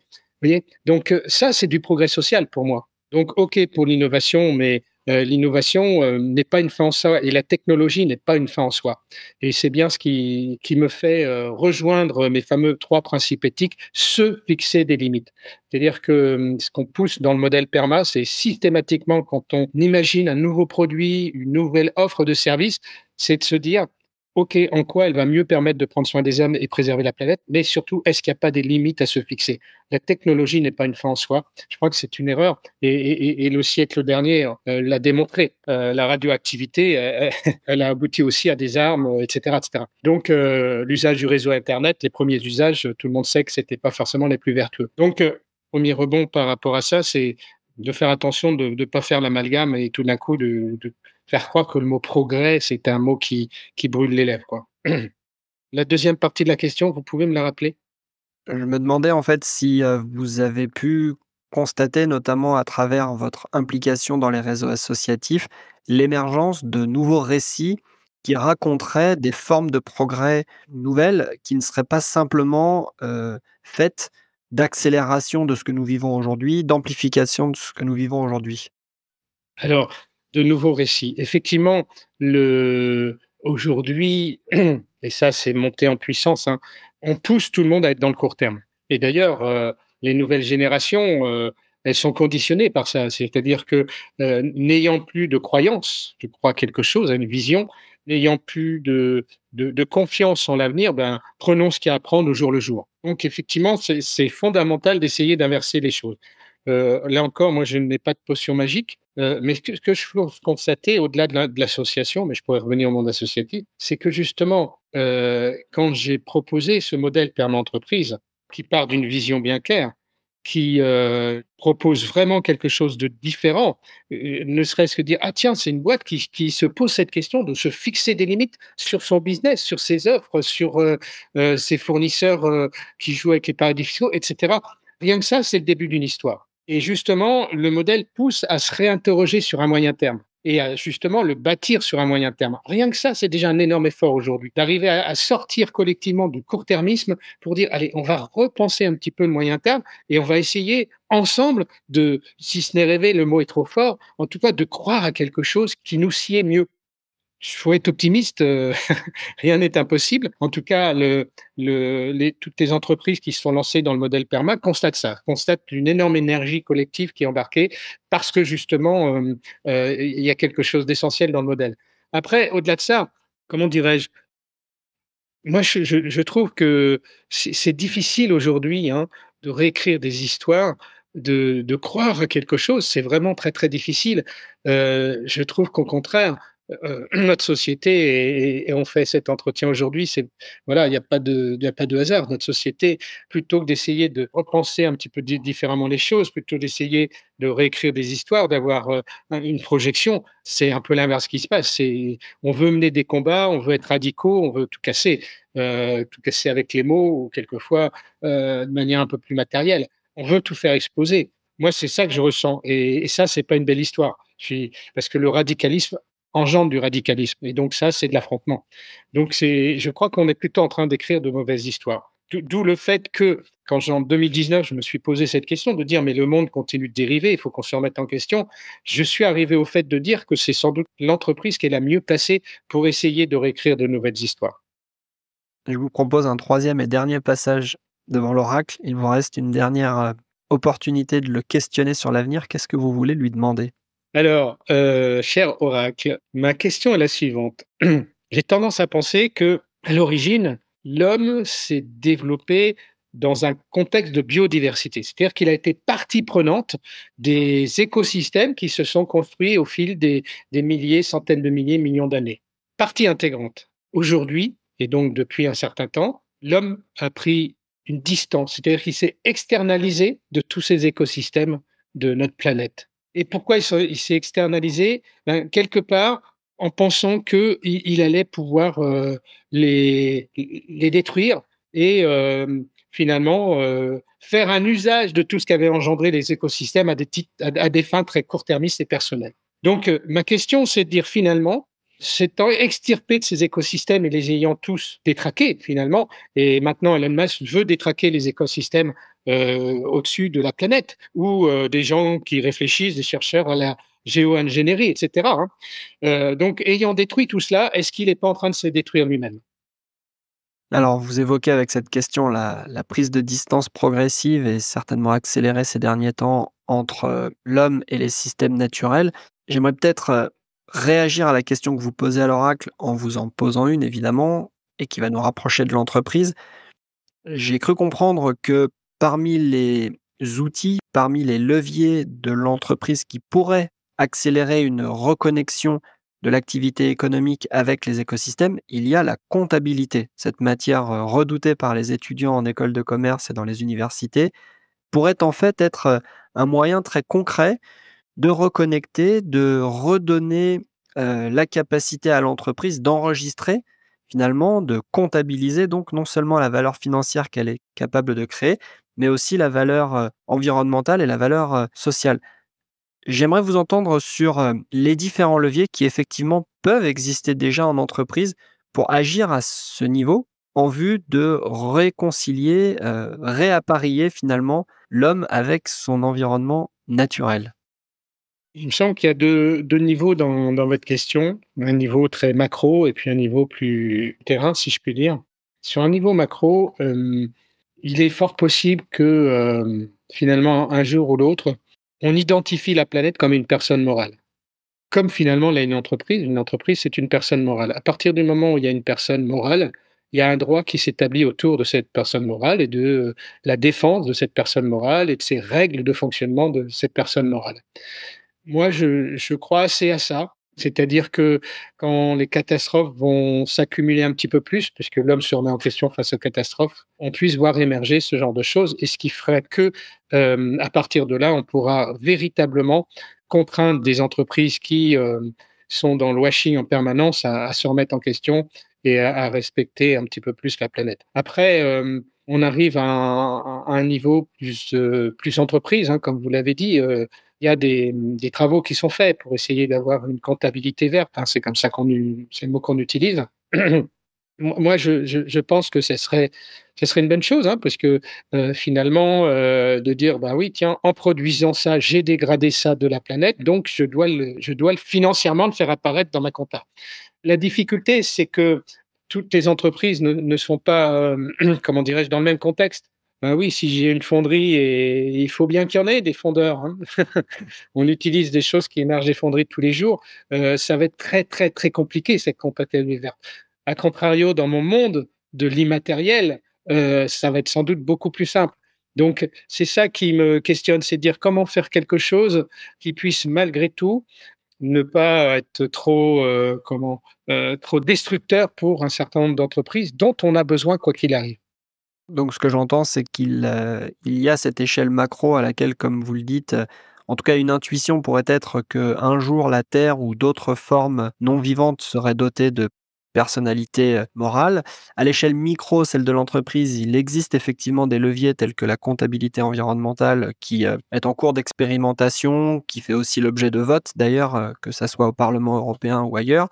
Donc euh, ça, c'est du progrès social pour moi. Donc OK pour l'innovation, mais euh, l'innovation euh, n'est pas une fin en soi et la technologie n'est pas une fin en soi. Et c'est bien ce qui, qui me fait rejoindre mes fameux trois principes éthiques, se fixer des limites. C'est-à-dire que ce qu'on pousse dans le modèle PERMA, c'est systématiquement quand on imagine un nouveau produit, une nouvelle offre de service, c'est de se dire OK, en quoi elle va mieux permettre de prendre soin des hommes et préserver la planète, mais surtout, est-ce qu'il n'y a pas des limites à se fixer? La technologie n'est pas une fin en soi. Je crois que c'est une erreur. Et, le siècle dernier euh, l'a démontré. Euh, la radioactivité, elle a abouti aussi à des armes, etc. etc. Donc, euh, l'usage du réseau Internet, les premiers usages, tout le monde sait que c'était pas forcément les plus vertueux. Donc, premier rebond par rapport à ça, c'est de faire attention de ne pas faire l'amalgame et tout d'un coup de faire croire que le mot progrès, c'est un mot qui, qui brûle les lèvres. Quoi. la deuxième partie de la question, vous pouvez me la rappeler? Je me demandais en fait si euh, vous avez pu constater, notamment à travers votre implication dans les réseaux associatifs, l'émergence de nouveaux récits qui raconteraient des formes de progrès nouvelles qui ne seraient pas simplement euh, faites d'accélération de ce que nous vivons aujourd'hui, d'amplification de ce que nous vivons aujourd'hui? Alors, de nouveaux récits. Effectivement, aujourd'hui, et ça c'est monté en puissance, hein, on pousse tout le monde à être dans le court terme. Et d'ailleurs, euh, les nouvelles générations, euh, elles sont conditionnées par ça. C'est-à-dire que euh, n'ayant plus de croyance, je crois quelque chose, à une vision, n'ayant plus de, de, de, confiance en l'avenir, ben, prenons ce qu'il y a à prendre au jour le jour. Donc effectivement, c'est fondamental d'essayer d'inverser les choses. Euh, là encore, moi, je n'ai pas de potion magique, euh, mais ce que, je peux constater, au-delà de l'association, mais je pourrais revenir au monde associatif, c'est que justement, euh, quand j'ai proposé ce modèle perma entreprise, qui part d'une vision bien claire, qui propose vraiment quelque chose de différent, ne serait-ce que dire ah tiens c'est une boîte qui, se pose cette question de se fixer des limites sur son business, sur ses offres, sur ses fournisseurs qui jouent avec les paradis fiscaux, etc. Rien que ça c'est le début d'une histoire. Et justement le modèle pousse à se réinterroger sur un moyen terme et à justement le bâtir sur un moyen terme. Rien que ça, c'est déjà un énorme effort aujourd'hui, d'arriver à, sortir collectivement du court-termisme pour dire, allez, on va repenser un petit peu le moyen terme et on va essayer ensemble de, si ce n'est rêver, le mot est trop fort, en tout cas de croire à quelque chose qui nous sied mieux il faut être optimiste, euh, rien n'est impossible. En tout cas, toutes les entreprises qui se sont lancées dans le modèle PERMA constatent ça, constatent une énorme énergie collective qui est embarquée parce que justement, euh, euh, il y a quelque chose d'essentiel dans le modèle. Après, au-delà de ça, comment dirais-je? Moi, je, trouve que c'est difficile aujourd'hui hein, de réécrire des histoires de, croire à quelque chose, c'est vraiment très très difficile. Je trouve qu'au contraire, euh, notre société et, on fait cet entretien aujourd'hui, c'est voilà, il n'y a pas de, hasard. Notre société, plutôt que d'essayer de repenser un petit peu différemment les choses, plutôt d'essayer de réécrire des histoires, d'avoir euh, une projection, c'est un peu l'inverse qui se passe. On veut mener des combats, on veut être radicaux, on veut tout casser, euh, tout casser avec les mots ou quelquefois de manière un peu plus matérielle. On veut tout faire exploser. Moi, c'est ça que je ressens, et, et ça, c'est pas une belle histoire. Parce que le radicalisme engendre du radicalisme. Et donc ça, c'est de l'affrontement. Donc c'est, je crois qu'on est plutôt en train d'écrire de mauvaises histoires. D'où le fait que, quand en 2019, je me suis posé cette question de dire, mais le monde continue de dériver, il faut qu'on se remette en question. Je suis arrivé au fait de dire que c'est sans doute l'entreprise qui est la mieux placée pour essayer de réécrire de nouvelles histoires. Je vous propose un troisième et dernier passage devant l'oracle. Il vous reste une dernière euh, opportunité de le questionner sur l'avenir. Qu'est-ce que vous voulez lui demander? Alors, euh, cher oracle, ma question est la suivante. J'ai tendance à penser que, à l'origine, l'homme s'est développé dans un contexte de biodiversité, c'est-à-dire qu'il a été partie prenante des écosystèmes qui se sont construits au fil des, des milliers, centaines de milliers, millions d'années. Partie intégrante. Aujourd'hui, et donc depuis un certain temps, l'homme a pris une distance, c'est-à-dire qu'il s'est externalisé de tous ces écosystèmes de notre planète. Et pourquoi il s'est externalisé? Ben, Quelque part, en pensant qu'il il allait pouvoir euh, les, les détruire et euh, finalement euh, faire un usage de tout ce qu'avaient engendré les écosystèmes à des, à, à des fins très court-termistes et personnelles. Donc, ma question, c'est de dire finalement, s'étant extirpé de ces écosystèmes et les ayant tous détraqués finalement, et maintenant Elon Musk veut détraquer les écosystèmes au-dessus de la planète, ou euh, des gens qui réfléchissent, des chercheurs à la géo-ingénierie, etc. Hein. Euh, donc, ayant détruit tout cela, est-ce qu'il n'est pas en train de se détruire lui-même? Alors, vous évoquez avec cette question la, prise de distance progressive et certainement accélérée ces derniers temps entre euh, l'homme et les systèmes naturels. J'aimerais peut-être euh, réagir à la question que vous posez à l'oracle en vous en posant une, évidemment, et qui va nous rapprocher de l'entreprise. J'ai cru comprendre que parmi les outils, parmi les leviers de l'entreprise qui pourraient accélérer une reconnexion de l'activité économique avec les écosystèmes, il y a la comptabilité. Cette matière euh, redoutée par les étudiants en école de commerce et dans les universités pourrait en fait être euh, un moyen très concret de reconnecter, de redonner euh, la capacité à l'entreprise d'enregistrer finalement, de comptabiliser donc non seulement la valeur financière qu'elle est capable de créer, mais aussi la valeur euh, environnementale et la valeur euh, sociale. J'aimerais vous entendre sur euh, les différents leviers qui effectivement peuvent exister déjà en entreprise pour agir à ce niveau en vue de réconcilier, euh, réappareiller finalement l'homme avec son environnement naturel. Il me semble qu'il y a deux, deux niveaux dans, dans, votre question, un niveau très macro et puis un niveau plus terrain, si je puis dire. Sur un niveau macro, il est fort possible que euh, finalement, un jour ou l'autre, on identifie la planète comme une personne morale. Comme finalement, là, une entreprise, une entreprise, c'est une personne morale. À partir du moment où il y a une personne morale, il y a un droit qui s'établit autour de cette personne morale et de la défense de cette personne morale et de ses règles de fonctionnement de cette personne morale. Moi, je crois assez à ça. C'est-à-dire que quand les catastrophes vont s'accumuler un petit peu plus, puisque l'homme se remet en question face aux catastrophes, on puisse voir émerger ce genre de choses, et ce qui ferait que, euh, à partir de là, on pourra véritablement contraindre des entreprises qui euh, sont dans le washing en permanence à, se remettre en question et à, respecter un petit peu plus la planète. Après, euh, on arrive à un, niveau plus, plus entreprise, hein, comme vous l'avez dit. Il y a des, travaux qui sont faits pour essayer d'avoir une comptabilité verte. Hein, c'est comme ça qu'on, c'est le mot qu'on utilise. Moi, je, pense que ce serait, une bonne chose, hein, parce que euh, finalement, euh, de dire, bah oui, tiens, en produisant ça, j'ai dégradé ça de la planète, donc je dois, le, je dois financièrement le faire apparaître dans ma compta. La difficulté, c'est que toutes les entreprises ne, ne sont pas, euh, comment dirais-je, dans le même contexte. Ben oui, si j'ai une fonderie, et il faut bien qu'il y en ait des fondeurs. Hein. On utilise des choses qui émergent des fonderies tous les jours. Euh, ça va être très, très, très compliqué, cette comptabilité verte. A contrario, dans mon monde de l'immatériel, euh, ça va être sans doute beaucoup plus simple. Donc, c'est ça qui me questionne, c'est dire comment faire quelque chose qui puisse malgré tout ne pas être trop, euh, trop destructeur pour un certain nombre d'entreprises dont on a besoin quoi qu'il arrive. Donc, ce que j'entends, c'est qu'il euh, il y a cette échelle macro à laquelle, comme vous le dites, en tout cas, une intuition pourrait être qu'un jour, la Terre ou d'autres formes non vivantes seraient dotées de personnalité morale. À l'échelle micro, celle de l'entreprise, il existe effectivement des leviers tels que la comptabilité environnementale qui est en cours d'expérimentation, qui fait aussi l'objet de votes d'ailleurs, que ça soit au Parlement européen ou ailleurs.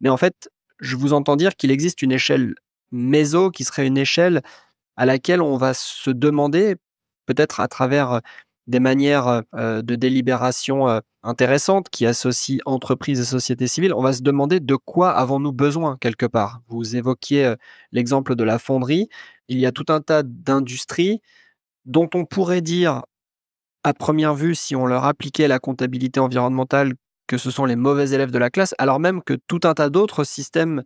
Mais en fait, je vous entends dire qu'il existe une échelle méso qui serait une échelle à laquelle on va se demander, peut-être à travers des manières de délibération intéressantes qui associent entreprises et société civile, on va se demander de quoi avons-nous besoin quelque part. Vous évoquiez l'exemple de la fonderie. Il y a tout un tas d'industries dont on pourrait dire, à première vue, si on leur appliquait la comptabilité environnementale, que ce sont les mauvais élèves de la classe, alors même que tout un tas d'autres systèmes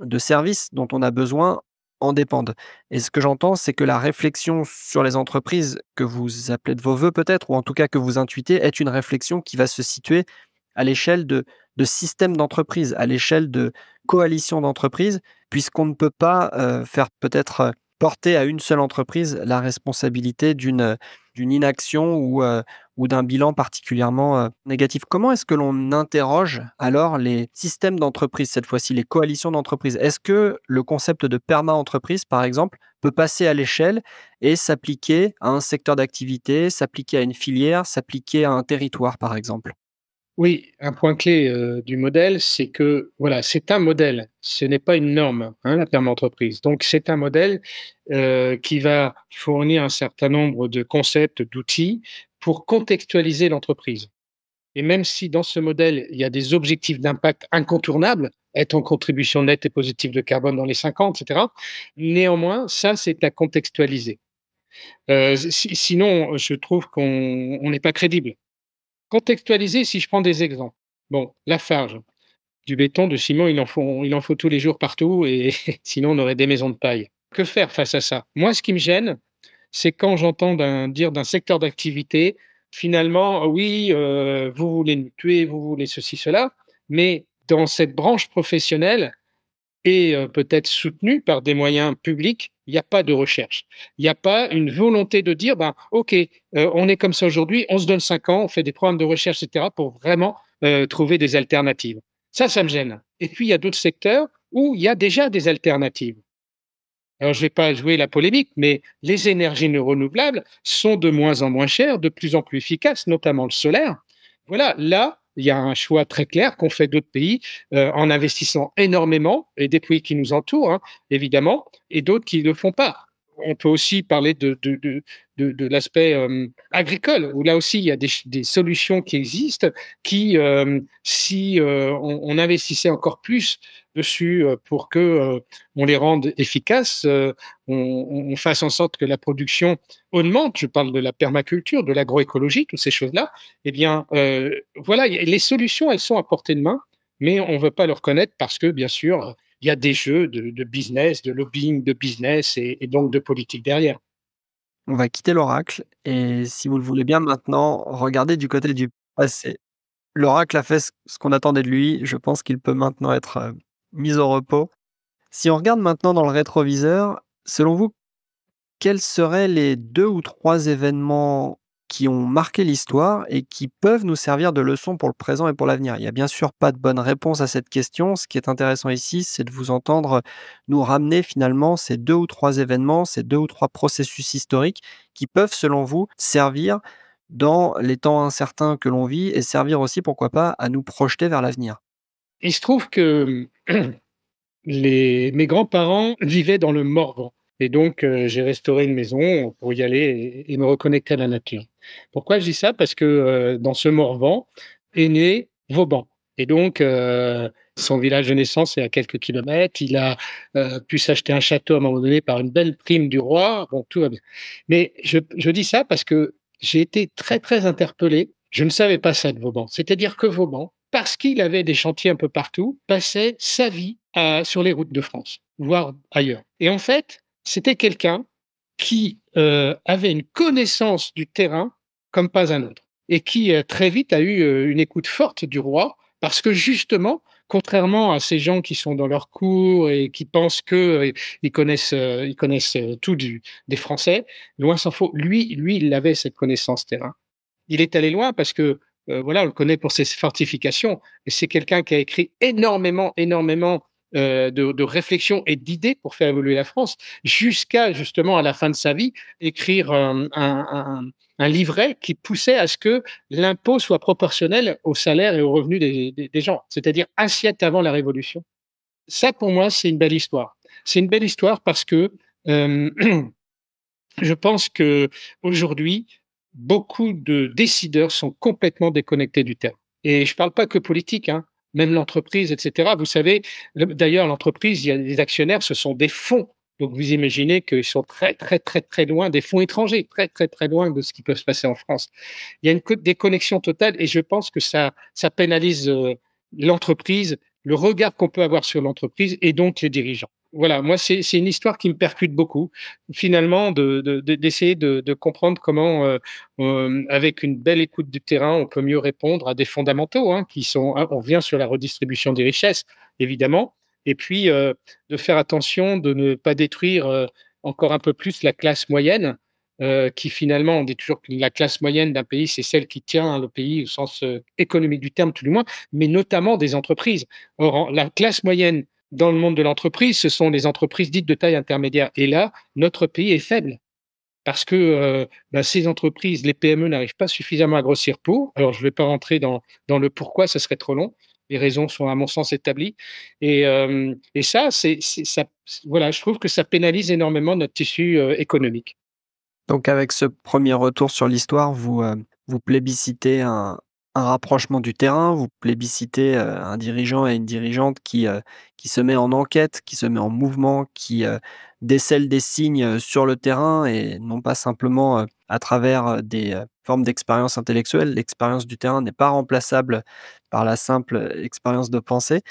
de services dont on a besoin en dépendent. Et ce que j'entends, c'est que la réflexion sur les entreprises que vous appelez de vos voeux peut-être, ou en tout cas que vous intuitez, est une réflexion qui va se situer à l'échelle de, de systèmes d'entreprise, à l'échelle de coalitions d'entreprises, puisqu'on ne peut pas euh, faire peut-être porter à une seule entreprise la responsabilité d'une d'une inaction ou, euh, ou d'un bilan particulièrement euh, négatif. Comment est-ce que l'on interroge alors les systèmes d'entreprise, cette fois-ci les coalitions d'entreprise Est-ce que le concept de perma-entreprise, par exemple, peut passer à l'échelle et s'appliquer à un secteur d'activité, s'appliquer à une filière, s'appliquer à un territoire, par exemple? Oui, un point clé euh, du modèle, c'est que voilà, c'est un modèle, ce n'est pas une norme, hein, la perma entreprise. Donc c'est un modèle euh, qui va fournir un certain nombre de concepts, d'outils pour contextualiser l'entreprise. Et même si dans ce modèle il y a des objectifs d'impact incontournables, être en contribution nette et positive de carbone dans les 50, etc. Néanmoins, ça c'est à contextualiser. Euh, sinon, je trouve qu'on n'est pas crédible contextualiser si je prends des exemples. Bon, la farge. Du béton, de ciment, il en faut, il en faut tous les jours partout et sinon on aurait des maisons de paille. Que faire face à ça? Moi, ce qui me gêne, c'est quand j'entends dire d'un secteur d'activité, finalement, oui, euh, vous voulez nous tuer, vous voulez ceci, cela, mais dans cette branche professionnelle, et euh, peut-être soutenue par des moyens publics, il n'y a pas de recherche. Il n'y a pas une volonté de dire, ben, OK, euh, on est comme ça aujourd'hui, on se donne cinq ans, on fait des programmes de recherche, etc., pour vraiment trouver des alternatives. Ça, ça me gêne. Et puis, il y a d'autres secteurs où il y a déjà des alternatives. Alors, je ne vais pas jouer la polémique, mais les énergies renouvelables sont de moins en moins chères, de plus en plus efficaces, notamment le solaire. Voilà, là, il y a un choix très clair qu'ont fait d'autres pays euh, en investissant énormément, et des pays qui nous entourent, hein, évidemment, et d'autres qui ne le font pas. on peut aussi parler de, l'aspect euh, agricole, où là aussi il y a des, solutions qui existent, qui, euh, si on, investissait encore plus dessus pour que on les rende efficaces, on, on, fasse en sorte que la production augmente. Je parle de la permaculture, de l'agroécologie, toutes ces choses-là. Eh bien, voilà, les solutions, elles sont à portée de main, mais on ne veut pas le reconnaître parce que, bien sûr, il y a des jeux de, business, de lobbying de business et, donc de politique derrière. On va quitter l'oracle et si vous le voulez bien maintenant, regardez du côté du passé. L'oracle a fait ce qu'on attendait de lui, je pense qu'il peut maintenant être euh, mis au repos. Si on regarde maintenant dans le rétroviseur, selon vous, quels seraient les deux ou trois événements qui ont marqué l'histoire et qui peuvent nous servir de leçon pour le présent et pour l'avenir? Il n'y a bien sûr pas de bonne réponse à cette question. Ce qui est intéressant ici, c'est de vous entendre nous ramener finalement ces deux ou trois événements, ces deux ou trois processus historiques qui peuvent, selon vous, servir dans les temps incertains que l'on vit et servir aussi, pourquoi pas, à nous projeter vers l'avenir. Il se trouve que mes grands-parents vivaient dans le Morvan. Et donc, euh, j'ai restauré une maison pour y aller et, me reconnecter à la nature. Pourquoi je dis ça? Parce que euh, dans ce Morvan est né Vauban. Et donc, euh, son village de naissance est à quelques kilomètres. Il a pu s'acheter un château à un moment donné par une belle prime du roi. Bon, tout va bien. Mais je dis ça parce que j'ai été très, très interpellé. Je ne savais pas ça de Vauban. C'est-à-dire que Vauban, parce qu'il avait des chantiers un peu partout, passait sa vie à, sur les routes de France, voire ailleurs. Et en fait, c'était quelqu'un qui euh, avait une connaissance du terrain comme pas un autre et qui euh, très vite a eu euh, une écoute forte du roi parce que justement, contrairement à ces gens qui sont dans leur cours et qui pensent que ils connaissent, ils connaissent tout du, des Français, loin s'en faut. Lui, lui, il avait cette connaissance terrain. Il est allé loin parce que voilà, on le connaît pour ses fortifications et c'est quelqu'un qui a écrit énormément, énormément euh, de, de, réflexion et d'idées pour faire évoluer la France, jusqu'à justement à la fin de sa vie écrire un, un, livret qui poussait à ce que l'impôt soit proportionnel au salaire et aux revenus des, gens, c'est-à-dire siècle avant la Révolution. Ça, pour moi, c'est une belle histoire. C'est une belle histoire parce que euh, je pense que aujourd'hui, beaucoup de décideurs sont complètement déconnectés du terme. Et je parle pas que politique, hein même l'entreprise, etc. Vous savez, d'ailleurs, l'entreprise, il y a des actionnaires, ce sont des fonds. Donc, vous imaginez qu'ils sont très, très, très, très loin des fonds étrangers, très, très, très loin de ce qui peut se passer en France. Il y a une déconnexion totale et je pense que ça, ça pénalise euh, l'entreprise, le regard qu'on peut avoir sur l'entreprise et donc les dirigeants voilà, moi, c'est une histoire qui me percute beaucoup, finalement, d'essayer de, de, comprendre comment, euh, euh, avec une belle écoute du terrain, on peut mieux répondre à des fondamentaux, hein, qui sont, hein, on revient sur la redistribution des richesses, évidemment, et puis euh, de faire attention de ne pas détruire encore un peu plus la classe moyenne, qui finalement, on dit toujours que la classe moyenne d'un pays, c'est celle qui tient le pays au sens économique du terme, tout du moins, mais notamment des entreprises. Or, la classe moyenne dans le monde de l'entreprise, ce sont les entreprises dites de taille intermédiaire. Et là, notre pays est faible parce que euh, bah, ces entreprises, les PME n'arrivent pas suffisamment à grossir pour. Alors, je ne vais pas rentrer dans, dans le pourquoi, ça serait trop long. Les raisons sont, à mon sens, établies. Et, euh, et ça, c'est, ça, voilà, je trouve que ça pénalise énormément notre tissu euh, économique. Donc, avec ce premier retour sur l'histoire, vous, vous plébiscitez un, un rapprochement du terrain, vous plébiscitez euh, un dirigeant et une dirigeante qui, euh, qui se met en enquête, qui se met en mouvement, qui euh, décèle des signes sur le terrain et non pas simplement à travers des formes d'expérience intellectuelle. L'expérience du terrain n'est pas remplaçable par la simple expérience de pensée.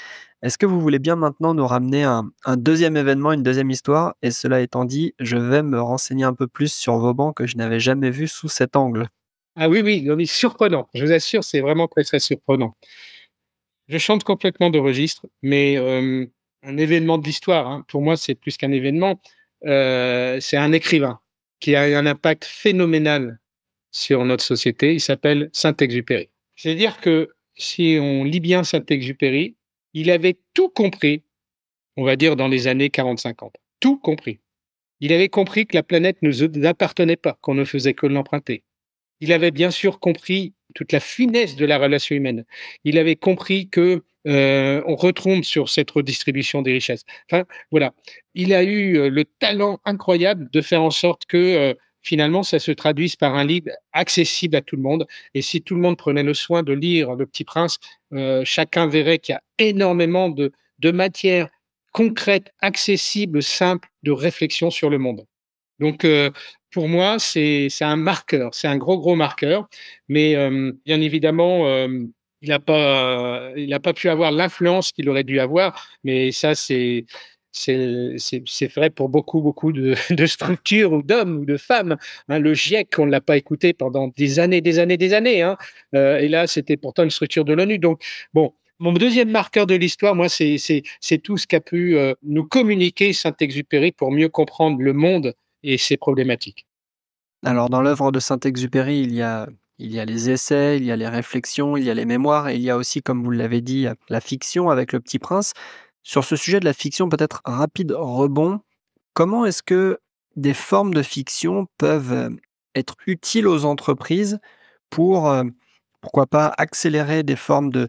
Est-ce que vous voulez bien maintenant nous ramener un, un, deuxième événement, une deuxième histoire? Et cela étant dit, je vais me renseigner un peu plus sur Vauban que je n'avais jamais vu sous cet angle. Ah oui, oui, surprenant. Je vous assure, c'est vraiment très, très surprenant. Je chante complètement de registre, mais euh, un événement de l'histoire, hein, pour moi, c'est plus qu'un événement. Euh, c'est un écrivain qui a eu un impact phénoménal sur notre société. Il s'appelle Saint-Exupéry. C'est-à-dire que si on lit bien Saint-Exupéry, il avait tout compris, on va dire dans les années 40-50. Tout compris. Il avait compris que la planète ne nous pas, qu'on ne faisait que l'emprunter il avait bien sûr compris toute la finesse de la relation humaine. Il avait compris que on retombe sur cette redistribution des richesses. Enfin, voilà. Il a eu le talent incroyable de faire en sorte que finalement, ça se traduise par un livre accessible à tout le monde. Et si tout le monde prenait le soin de lire Le Petit Prince, chacun verrait qu'il y a énormément de, de matière concrète, accessible, simple de réflexion sur le monde. Donc, pour moi, c'est un marqueur, c'est un gros, gros marqueur. Mais bien évidemment, il n'a pas, il pas pu avoir l'influence qu'il aurait dû avoir. Mais ça, c'est vrai pour beaucoup, beaucoup de, structures ou d'hommes ou de femmes. Hein, le GIEC, on ne l'a pas écouté pendant des années, des années, des années. Hein. Euh, et là, c'était pourtant une structure de l'ONU. Donc, bon, mon deuxième marqueur de l'histoire, moi, c'est tout ce qu'a pu euh, nous communiquer Saint-Exupéry pour mieux comprendre le monde et ses problématiques. Alors, dans l'œuvre de Saint-Exupéry, il y a il y a les essais, il y a les réflexions, il y a les mémoires, et il y a aussi, comme vous l'avez dit, la fiction avec le Petit Prince. Sur ce sujet de la fiction, peut-être rapide rebond. Comment est-ce que des formes de fiction peuvent être utiles aux entreprises pour, euh, pourquoi pas, accélérer des formes de,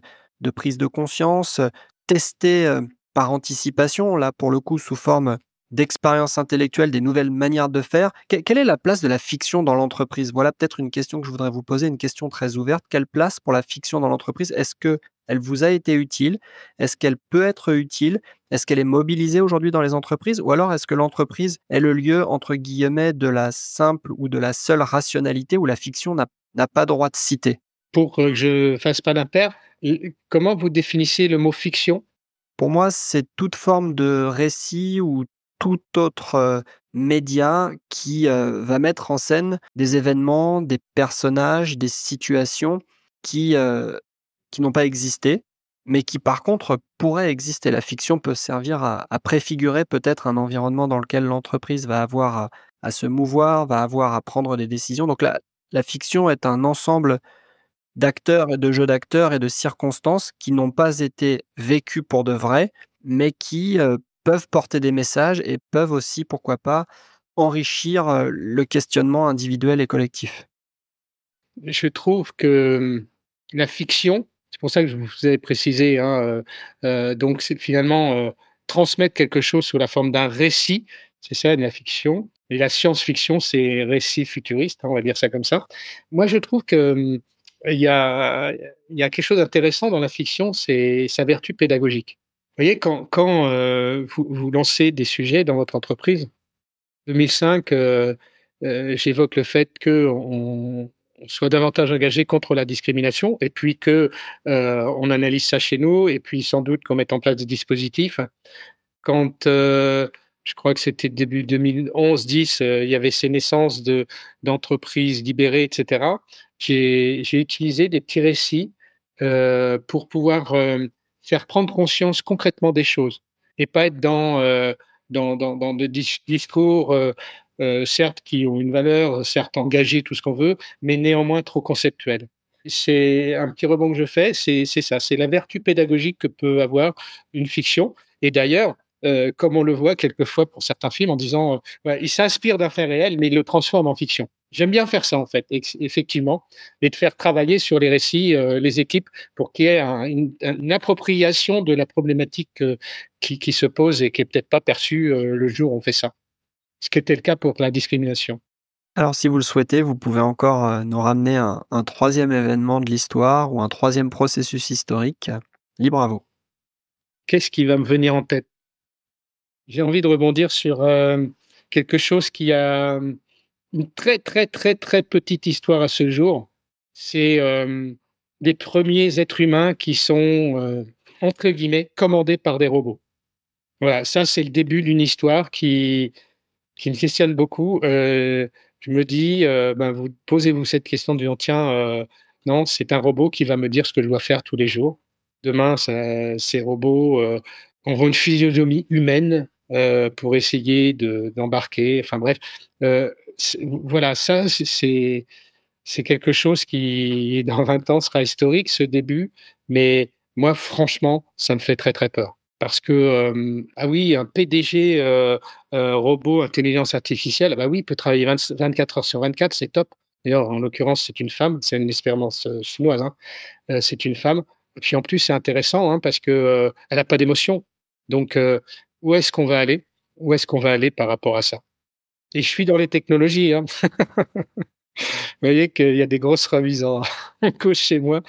prise de conscience, tester euh, par anticipation, là pour le coup sous forme d'expérience intellectuelle, des nouvelles manières de faire. quelle est la place de la fiction dans l'entreprise? Voilà peut-être une question que je voudrais vous poser, une question très ouverte. Quelle place pour la fiction dans l'entreprise? Est-ce que elle vous a été utile? Est-ce qu'elle peut être utile? Est-ce qu'elle est mobilisée aujourd'hui dans les entreprises? Ou alors est-ce que l'entreprise est le lieu, entre guillemets, de la simple ou de la seule rationalité où la fiction n'a pas droit de citer? Pour que je fasse pas d'impair, comment vous définissez le mot fiction? Pour moi, c'est toute forme de récit ou tout autre média qui va mettre en scène des événements, des personnages, des situations qui, qui n'ont pas existé, mais qui par contre pourraient exister. La fiction peut servir à, préfigurer peut-être un environnement dans lequel l'entreprise va avoir à, se mouvoir, va avoir à prendre des décisions. Donc la, la fiction est un ensemble d'acteurs et de jeux d'acteurs et de circonstances qui n'ont pas été vécus pour de vrai, mais qui peuvent porter des messages et peuvent aussi, pourquoi pas, enrichir le questionnement individuel et collectif. Je trouve que la fiction, c'est pour ça que je vous ai précisé, hein, donc c'est finalement transmettre quelque chose sous la forme d'un récit, c'est ça la fiction. Et la science-fiction, c'est récit futuriste, hein, on va dire ça comme ça. Moi, je trouve que il y a, y a quelque chose d'intéressant dans la fiction, c'est sa vertu pédagogique. Vous voyez, quand, quand euh, vous, vous, lancez des sujets dans votre entreprise, 2005, euh, euh, j'évoque le fait qu'on on soit davantage engagé contre la discrimination et puis que on analyse ça chez nous et puis sans doute qu'on mette en place des dispositifs. Quand je crois que c'était début 2011-10, il y avait ces naissances de d'entreprises libérées, etc. J'ai utilisé des petits récits pour pouvoir faire prendre conscience concrètement des choses et pas être dans, euh, dans, dans, des discours, euh, euh, certes, qui ont une valeur, certes engagés, tout ce qu'on veut, mais néanmoins trop conceptuels. C'est un petit rebond que je fais, c'est ça, c'est la vertu pédagogique que peut avoir une fiction. Et d'ailleurs, euh, comme on le voit quelquefois pour certains films, en disant, euh, il s'inspire d'un fait réel, mais il le transforme en fiction. J'aime bien faire ça en fait, effectivement, et de faire travailler sur les récits euh, les équipes pour qu'il y ait une, appropriation de la problématique qui, qui, se pose et qui est peut-être pas perçue le jour où on fait ça. Ce qui était le cas pour la discrimination. Alors, si vous le souhaitez, vous pouvez encore nous ramener un, un troisième événement de l'histoire ou un troisième processus historique. Libre à vous. Qu'est-ce qui va me venir en tête? J'ai envie de rebondir sur euh, quelque chose qui a une très, très, très, très petite histoire à ce jour. C'est euh, les premiers êtres humains qui sont, euh, entre guillemets, commandés par des robots. Voilà, ça, c'est le début d'une histoire qui, qui me questionne beaucoup. je me dis, ben, vous posez-vous cette question du tiens, non, c'est un robot qui va me dire ce que je dois faire tous les jours. Demain, ces robots auront une physionomie humaine euh, pour essayer d'embarquer. enfin bref, euh, voilà, ça c'est quelque chose qui dans 20 ans sera historique ce début, mais moi franchement ça me fait très très peur parce que euh, ah oui un PDG robot intelligence artificielle ah bah oui peut travailler 24 heures sur 24 c'est top. D'ailleurs en l'occurrence c'est une femme, c'est une expérience chinoise, hein. c'est une femme. Et puis en plus, c'est intéressant hein, parce que euh, elle n'a pas d'émotion. Donc, où est-ce qu'on va aller? Où est-ce qu'on va aller par rapport à ça? Et je suis dans les technologies. Hein. Vous voyez qu'il y a des grosses remises en cause chez moi,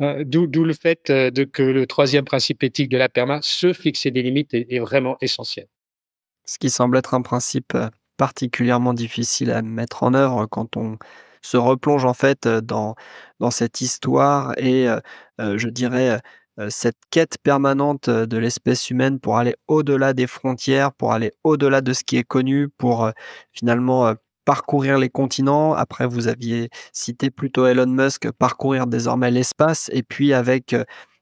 hein, d'où le fait de que le troisième principe éthique de la perma, se fixer des limites, est, vraiment essentiel. Ce qui semble être un principe particulièrement difficile à mettre en œuvre quand on se replonge en fait dans, dans cette histoire et je dirais cette quête permanente de l'espèce humaine pour aller au-delà des frontières, pour aller au-delà de ce qui est connu, pour finalement parcourir les continents. Après, vous aviez cité plutôt Elon Musk, parcourir désormais l'espace, et puis avec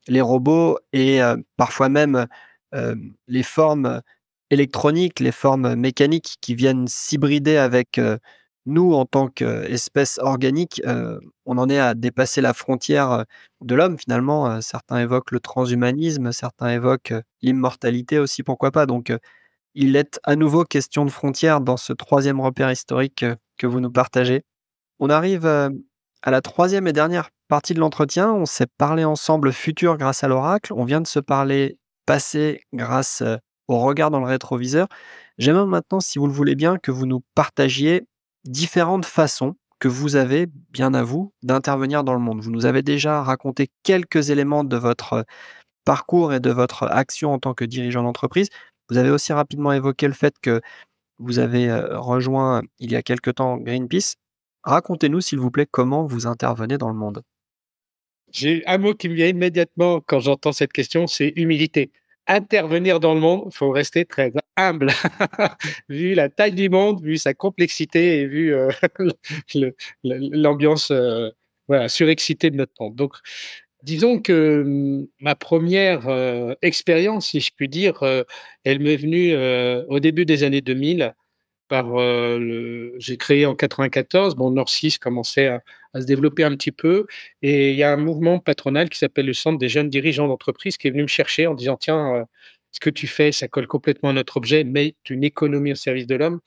les robots et parfois même les formes électroniques, les formes mécaniques qui viennent s'hybrider avec nous, en tant qu'espèce organique, on en est à dépasser la frontière de l'homme finalement. certains évoquent le transhumanisme, certains évoquent l'immortalité aussi, pourquoi pas. Donc, il est à nouveau question de frontières dans ce troisième repère historique que vous nous partagez. On arrive à la troisième et dernière partie de l'entretien. On s'est parlé ensemble futur grâce à l'oracle. On vient de se parler passé grâce au regard dans le rétroviseur. J'aimerais maintenant, si vous le voulez bien, que vous nous partagiez différentes façons que vous avez, bien à vous, d'intervenir dans le monde. Vous nous avez déjà raconté quelques éléments de votre parcours et de votre action en tant que dirigeant d'entreprise. Vous avez aussi rapidement évoqué le fait que vous avez euh, rejoint il y a quelque temps Greenpeace. Racontez-nous, s'il vous plaît, comment vous intervenez dans le monde. J'ai un mot qui me vient immédiatement quand j'entends cette question, c'est humilité intervenir dans le monde, il faut rester très humble, vu la taille du monde, vu sa complexité et vu euh, l'ambiance euh, surexcitée de notre monde. Donc, disons que hum, ma première euh, expérience, si je puis dire, elle m'est venue au début des années 2000 par j'ai créé en 94. Bon, Nord 6 commençait à, se développer un petit peu, et il y a un mouvement patronal qui s'appelle le Centre des jeunes dirigeants d'entreprise qui est venu me chercher en disant tiens, ce que tu fais, ça colle complètement à notre objet, mais une économie au service de l'homme.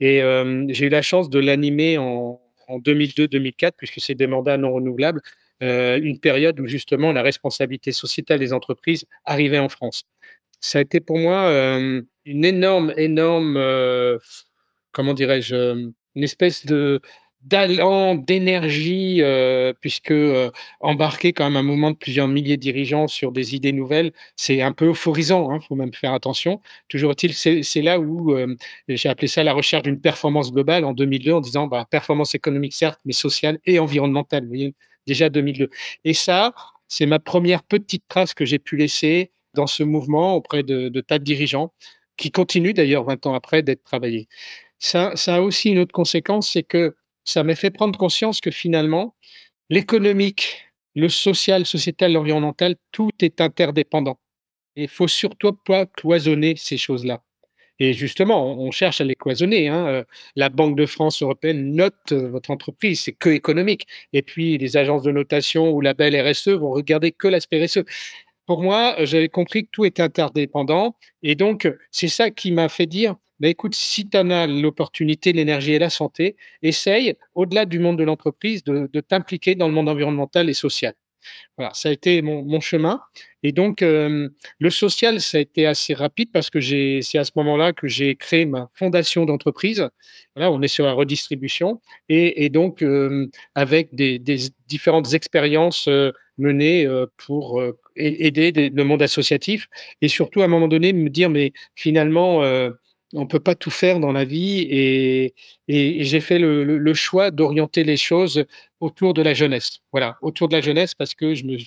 Et euh, j'ai eu la chance de l'animer en, en 2002-2004 puisque c'est des mandats non renouvelables. Euh, une période où justement la responsabilité sociétale des entreprises arrivait en France. Ça a été pour moi euh, une énorme, énorme comment dirais-je, une espèce de d'allant, d'énergie, euh, puisque euh, embarquer quand même un moment de plusieurs milliers de dirigeants sur des idées nouvelles, c'est un peu euphorisant, il hein, faut même faire attention. Toujours est-il, c'est là où j'ai appelé ça la recherche d'une performance globale en 2002, en disant bah, performance économique certes, mais sociale et environnementale, vous voyez, déjà 2002. Et ça, c'est ma première petite trace que j'ai pu laisser dans ce mouvement auprès de, de tas de dirigeants, qui continue d'ailleurs 20 ans après d'être travaillé ça, ça a aussi une autre conséquence, c'est que ça m'a fait prendre conscience que finalement, l'économique, le social, sociétal, l'environnemental, tout est interdépendant. Et il faut surtout pas cloisonner ces choses-là. Et justement, on cherche à les cloisonner. Hein. Euh, la Banque de France européenne note euh, votre entreprise, c'est que économique. Et puis, les agences de notation ou la belle RSE vont regarder que l'aspect RSE. Pour moi, j'avais compris que tout était interdépendant. Et donc, c'est ça qui m'a fait dire, bah, écoute, si tu en as l'opportunité, l'énergie et la santé, essaye, au-delà du monde de l'entreprise, de, t'impliquer dans le monde environnemental et social. Voilà, ça a été mon, chemin. Et donc, euh, le social, ça a été assez rapide parce que c'est à ce moment-là que j'ai créé ma fondation d'entreprise. Voilà, on est sur la redistribution et, donc euh, avec des, différentes expériences euh, menées pour aider le monde associatif et surtout à un moment donné me dire mais finalement on peut pas tout faire dans la vie et, j'ai fait le, le, choix d'orienter les choses autour de la jeunesse. Voilà, autour de la jeunesse parce que je me,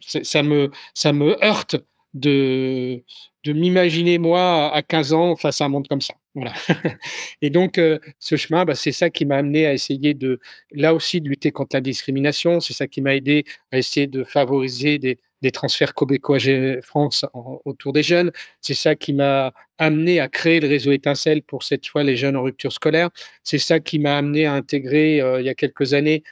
ça me, ça me heurte de, de m'imaginer moi à 15 ans face à un monde comme ça. Voilà. et donc euh, ce chemin, bah, c'est ça qui m'a amené à essayer de, là aussi, de lutter contre la discrimination. C'est ça qui m'a aidé à essayer de favoriser des, des transferts Cobeco France autour des jeunes. C'est ça qui m'a amené à créer le réseau Étincelle pour cette fois les jeunes en rupture scolaire. C'est ça qui m'a amené à intégrer euh, il y a quelques années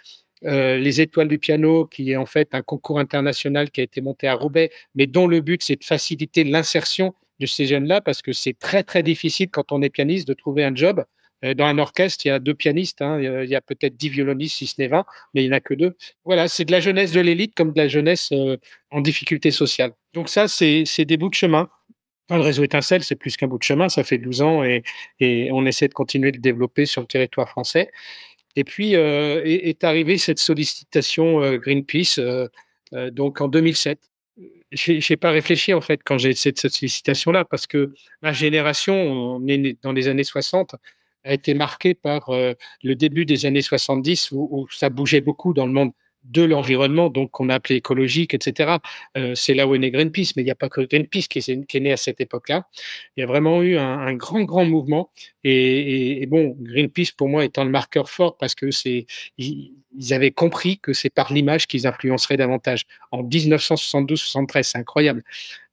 euh, les étoiles du piano, qui est en fait un concours international qui a été monté à Roubaix, mais dont le but c'est de faciliter l'insertion de ces jeunes-là parce que c'est très très difficile quand on est pianiste de trouver un job Euh, dans un orchestre, il y a deux pianistes, hein, il y a peut-être dix violonistes, si ce n'est vingt, mais il n'y en a que deux. Voilà, c'est de la jeunesse de l'élite comme de la jeunesse euh, en difficulté sociale. Donc ça, c'est des bouts de chemin. le réseau étincelle, c'est plus qu'un bout de chemin, ça fait 12 ans et, et, on essaie de continuer de le développer sur le territoire français. Et puis euh, est, arrivée cette sollicitation euh, Greenpeace, euh, donc en 2007 j'ai pas réfléchi en fait quand j'ai cette sollicitation là parce que ma génération, on est dans les années 60, a été marquée par le début des années 70 où, où, ça bougeait beaucoup dans le monde de l'environnement, donc qu'on a appelé écologique, etc. Euh, c'est là où est né Greenpeace, mais il n'y a pas que Greenpeace qui est, né à cette époque-là. Il y a vraiment eu un, grand, grand mouvement. Et, bon, Greenpeace pour moi étant le marqueur fort parce que c'est ils, ils avaient compris que c'est par l'image qu'ils influenceraient davantage. En 1972-73, c'est incroyable,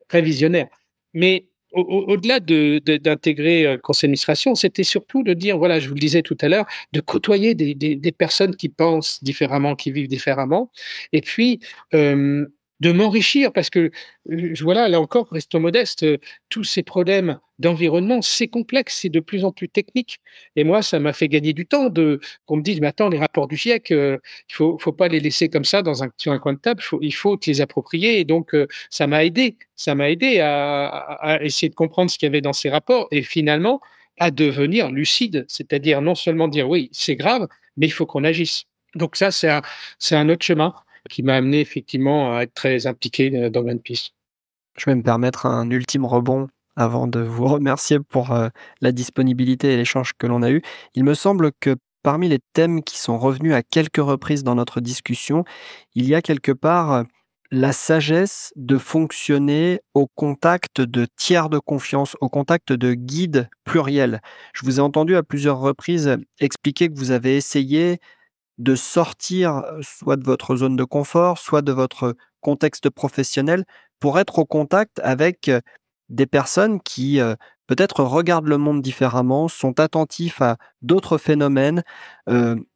très visionnaire. Mais au-delà de, d'intégrer euh, conseil d'administration, c'était surtout de dire, voilà, je vous le disais tout à l'heure, de côtoyer des, des, des, personnes qui pensent différemment, qui vivent différemment, et puis euh, de m'enrichir parce que euh, voilà là encore restons modestes euh, tous ces problèmes d'environnement c'est complexe c'est de plus en plus technique. Et moi ça m'a fait gagner du temps de qu'on me dise mais attends les rapports du GIEC euh, il faut faut pas les laisser comme ça dans un sur un coin de table il faut il faut les approprier. Et donc ça m'a aidé ça m'a aidé à, à, essayer de comprendre ce qu'il y avait dans ces rapports et finalement à devenir lucide. C'est-à-dire non seulement dire oui c'est grave mais il faut qu'on agisse. Donc ça c'est un c'est un autre chemin qui m'a amené effectivement à être très impliqué euh, dans Greenpeace. Je vais me permettre un ultime rebond avant de vous remercier pour euh, la disponibilité et l'échange que l'on a eu. Il me semble que parmi les thèmes qui sont revenus à quelques reprises dans notre discussion, il y a quelque part euh, la sagesse de fonctionner au contact de tiers de confiance, au contact de guides pluriels. Je vous ai entendu à plusieurs reprises expliquer que vous avez essayé de sortir soit de votre zone de confort, soit de votre contexte professionnel pour être au contact avec des personnes qui peut-être regardent le monde différemment, sont attentifs à d'autres phénomènes,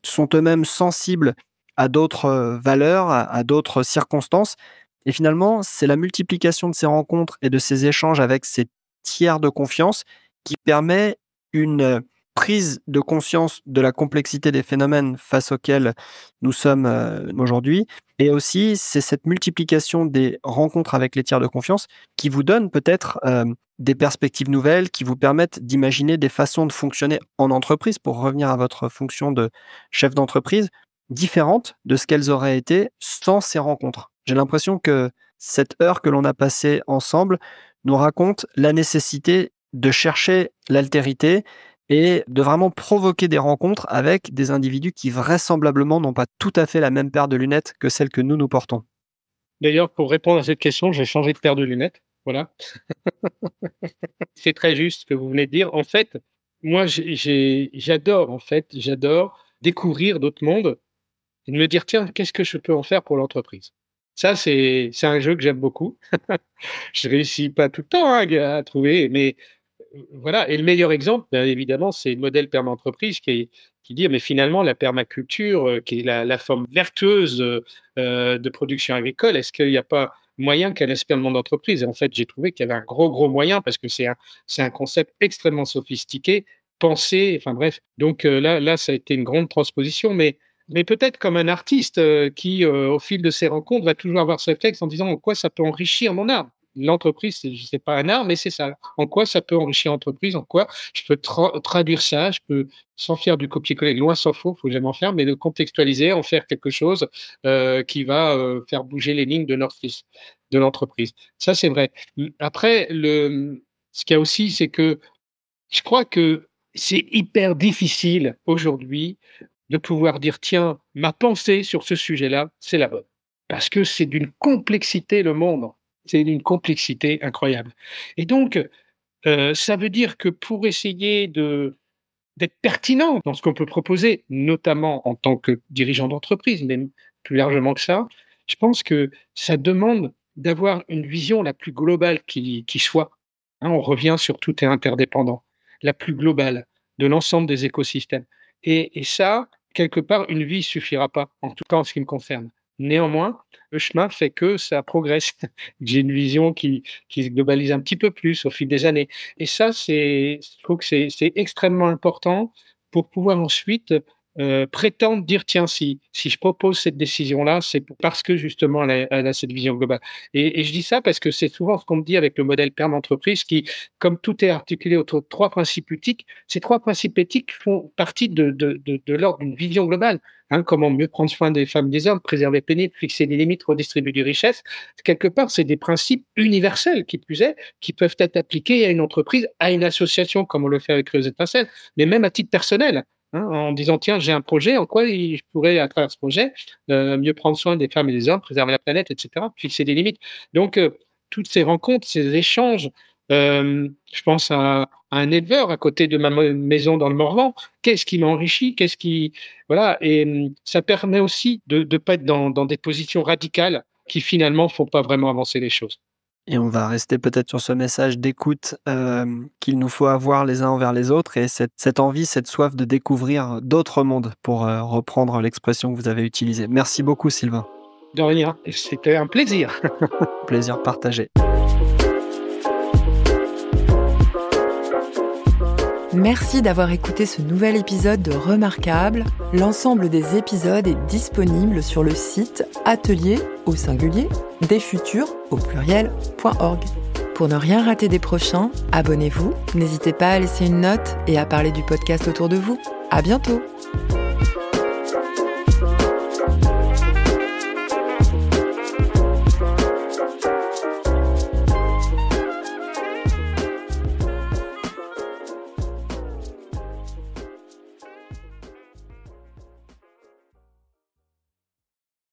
sont eux-mêmes sensibles à d'autres valeurs, à d'autres circonstances. Et finalement, c'est la multiplication de ces rencontres et de ces échanges avec ces tiers de confiance qui permet une prise de conscience de la complexité des phénomènes face auxquels nous sommes euh, aujourd'hui. Et aussi, c'est cette multiplication des rencontres avec les tiers de confiance qui vous donne peut-être euh, des perspectives nouvelles, qui vous permettent d'imaginer des façons de fonctionner en entreprise, pour revenir à votre fonction de chef d'entreprise, différentes de ce qu'elles auraient été sans ces rencontres. J'ai l'impression que cette heure que l'on a passée ensemble nous raconte la nécessité de chercher l'altérité et de vraiment provoquer des rencontres avec des individus qui vraisemblablement n'ont pas tout à fait la même paire de lunettes que celle que nous nous portons. D'ailleurs, pour répondre à cette question, j'ai changé de paire de lunettes. Voilà. C'est très juste ce que vous venez de dire. En fait, moi, j'adore, en fait, j'adore découvrir d'autres mondes et de me dire, tiens, qu'est-ce que je peux en faire pour l'entreprise? Ça, c'est un jeu que j'aime beaucoup. je réussis pas tout le temps hein, à trouver, mais voilà. Et le meilleur exemple, bien évidemment, c'est le modèle perma-entreprise qui, dit, mais finalement, la permaculture, euh, qui est la, forme vertueuse euh, de production agricole, est-ce qu'il n'y a pas moyen qu'elle inspire le monde d'entreprise? Et en fait, j'ai trouvé qu'il y avait un gros, gros moyen parce que c'est un, concept extrêmement sophistiqué, pensé, enfin bref. Donc euh, là, ça a été une grande transposition, mais peut-être comme un artiste euh, qui, euh, au fil de ses rencontres, va toujours avoir ce réflexe en disant en quoi ça peut enrichir mon art? L'entreprise, c'est pas un art, mais c'est ça. En quoi ça peut enrichir l'entreprise? En quoi je peux tra traduire ça? Je peux, sans faire du copier-coller, loin s'en faut, faut jamais en faire, mais de contextualiser, en faire quelque chose euh, qui va euh, faire bouger les lignes de de l'entreprise. Ça, c'est vrai. Après, le, ce qu'il y a aussi, c'est que je crois que c'est hyper difficile aujourd'hui de pouvoir dire tiens, ma pensée sur ce sujet-là, c'est la bonne. Parce que c'est d'une complexité le monde c'est d'une complexité incroyable. Et donc, euh, ça veut dire que pour essayer de d'être pertinent dans ce qu'on peut proposer, notamment en tant que dirigeant d'entreprise, mais plus largement que ça, je pense que ça demande d'avoir une vision la plus globale qui, soit. Hein, on revient sur tout est interdépendant, la plus globale de l'ensemble des écosystèmes. Et, et ça, quelque part, une vie suffira pas, en tout cas en ce qui me concerne. Néanmoins, le chemin fait que ça progresse. J'ai une vision qui, qui se globalise un petit peu plus au fil des années. Et ça, c'est, je trouve que c'est, c'est extrêmement important pour pouvoir ensuite euh, prétendre dire tiens si si je propose cette décision là c'est parce que justement elle a, cette vision globale. Et, et, je dis ça parce que c'est souvent ce qu'on me dit avec le modèle perm entreprise qui comme tout est articulé autour de trois principes éthiques ces trois principes éthiques font partie de de de, l'ordre d'une vision globale hein, comment mieux prendre soin des femmes des hommes préserver pénible fixer des limites redistribuer du richesse. Quelque part c'est des principes universels qui plus est qui peuvent être appliqués à une entreprise à une association comme on le fait avec les étincelles mais même à titre personnel Hein, en disant tiens j'ai un projet en quoi je pourrais à travers ce projet euh, mieux prendre soin des femmes et des hommes préserver la planète etc fixer des limites. Donc euh, toutes ces rencontres ces échanges euh, je pense à, un éleveur à côté de ma maison dans le Morvan. Qu'est-ce qui m'enrichit? Qu'est-ce qui voilà et ça permet aussi de ne pas être dans, dans des positions radicales qui finalement font pas vraiment avancer les choses et on va rester peut-être sur ce message d'écoute euh, qu'il nous faut avoir les uns envers les autres et cette, cette envie, cette soif de découvrir d'autres mondes, pour euh, reprendre l'expression que vous avez utilisée. Merci beaucoup, Sylvain. De rien, c'était un plaisir. plaisir partagé. Merci d'avoir écouté ce nouvel épisode de Remarquable. L'ensemble des épisodes est disponible sur le site atelier au singulier des futurs au pluriel.org. Pour ne rien rater des prochains, abonnez-vous, n'hésitez pas à laisser une note et à parler du podcast autour de vous. À bientôt!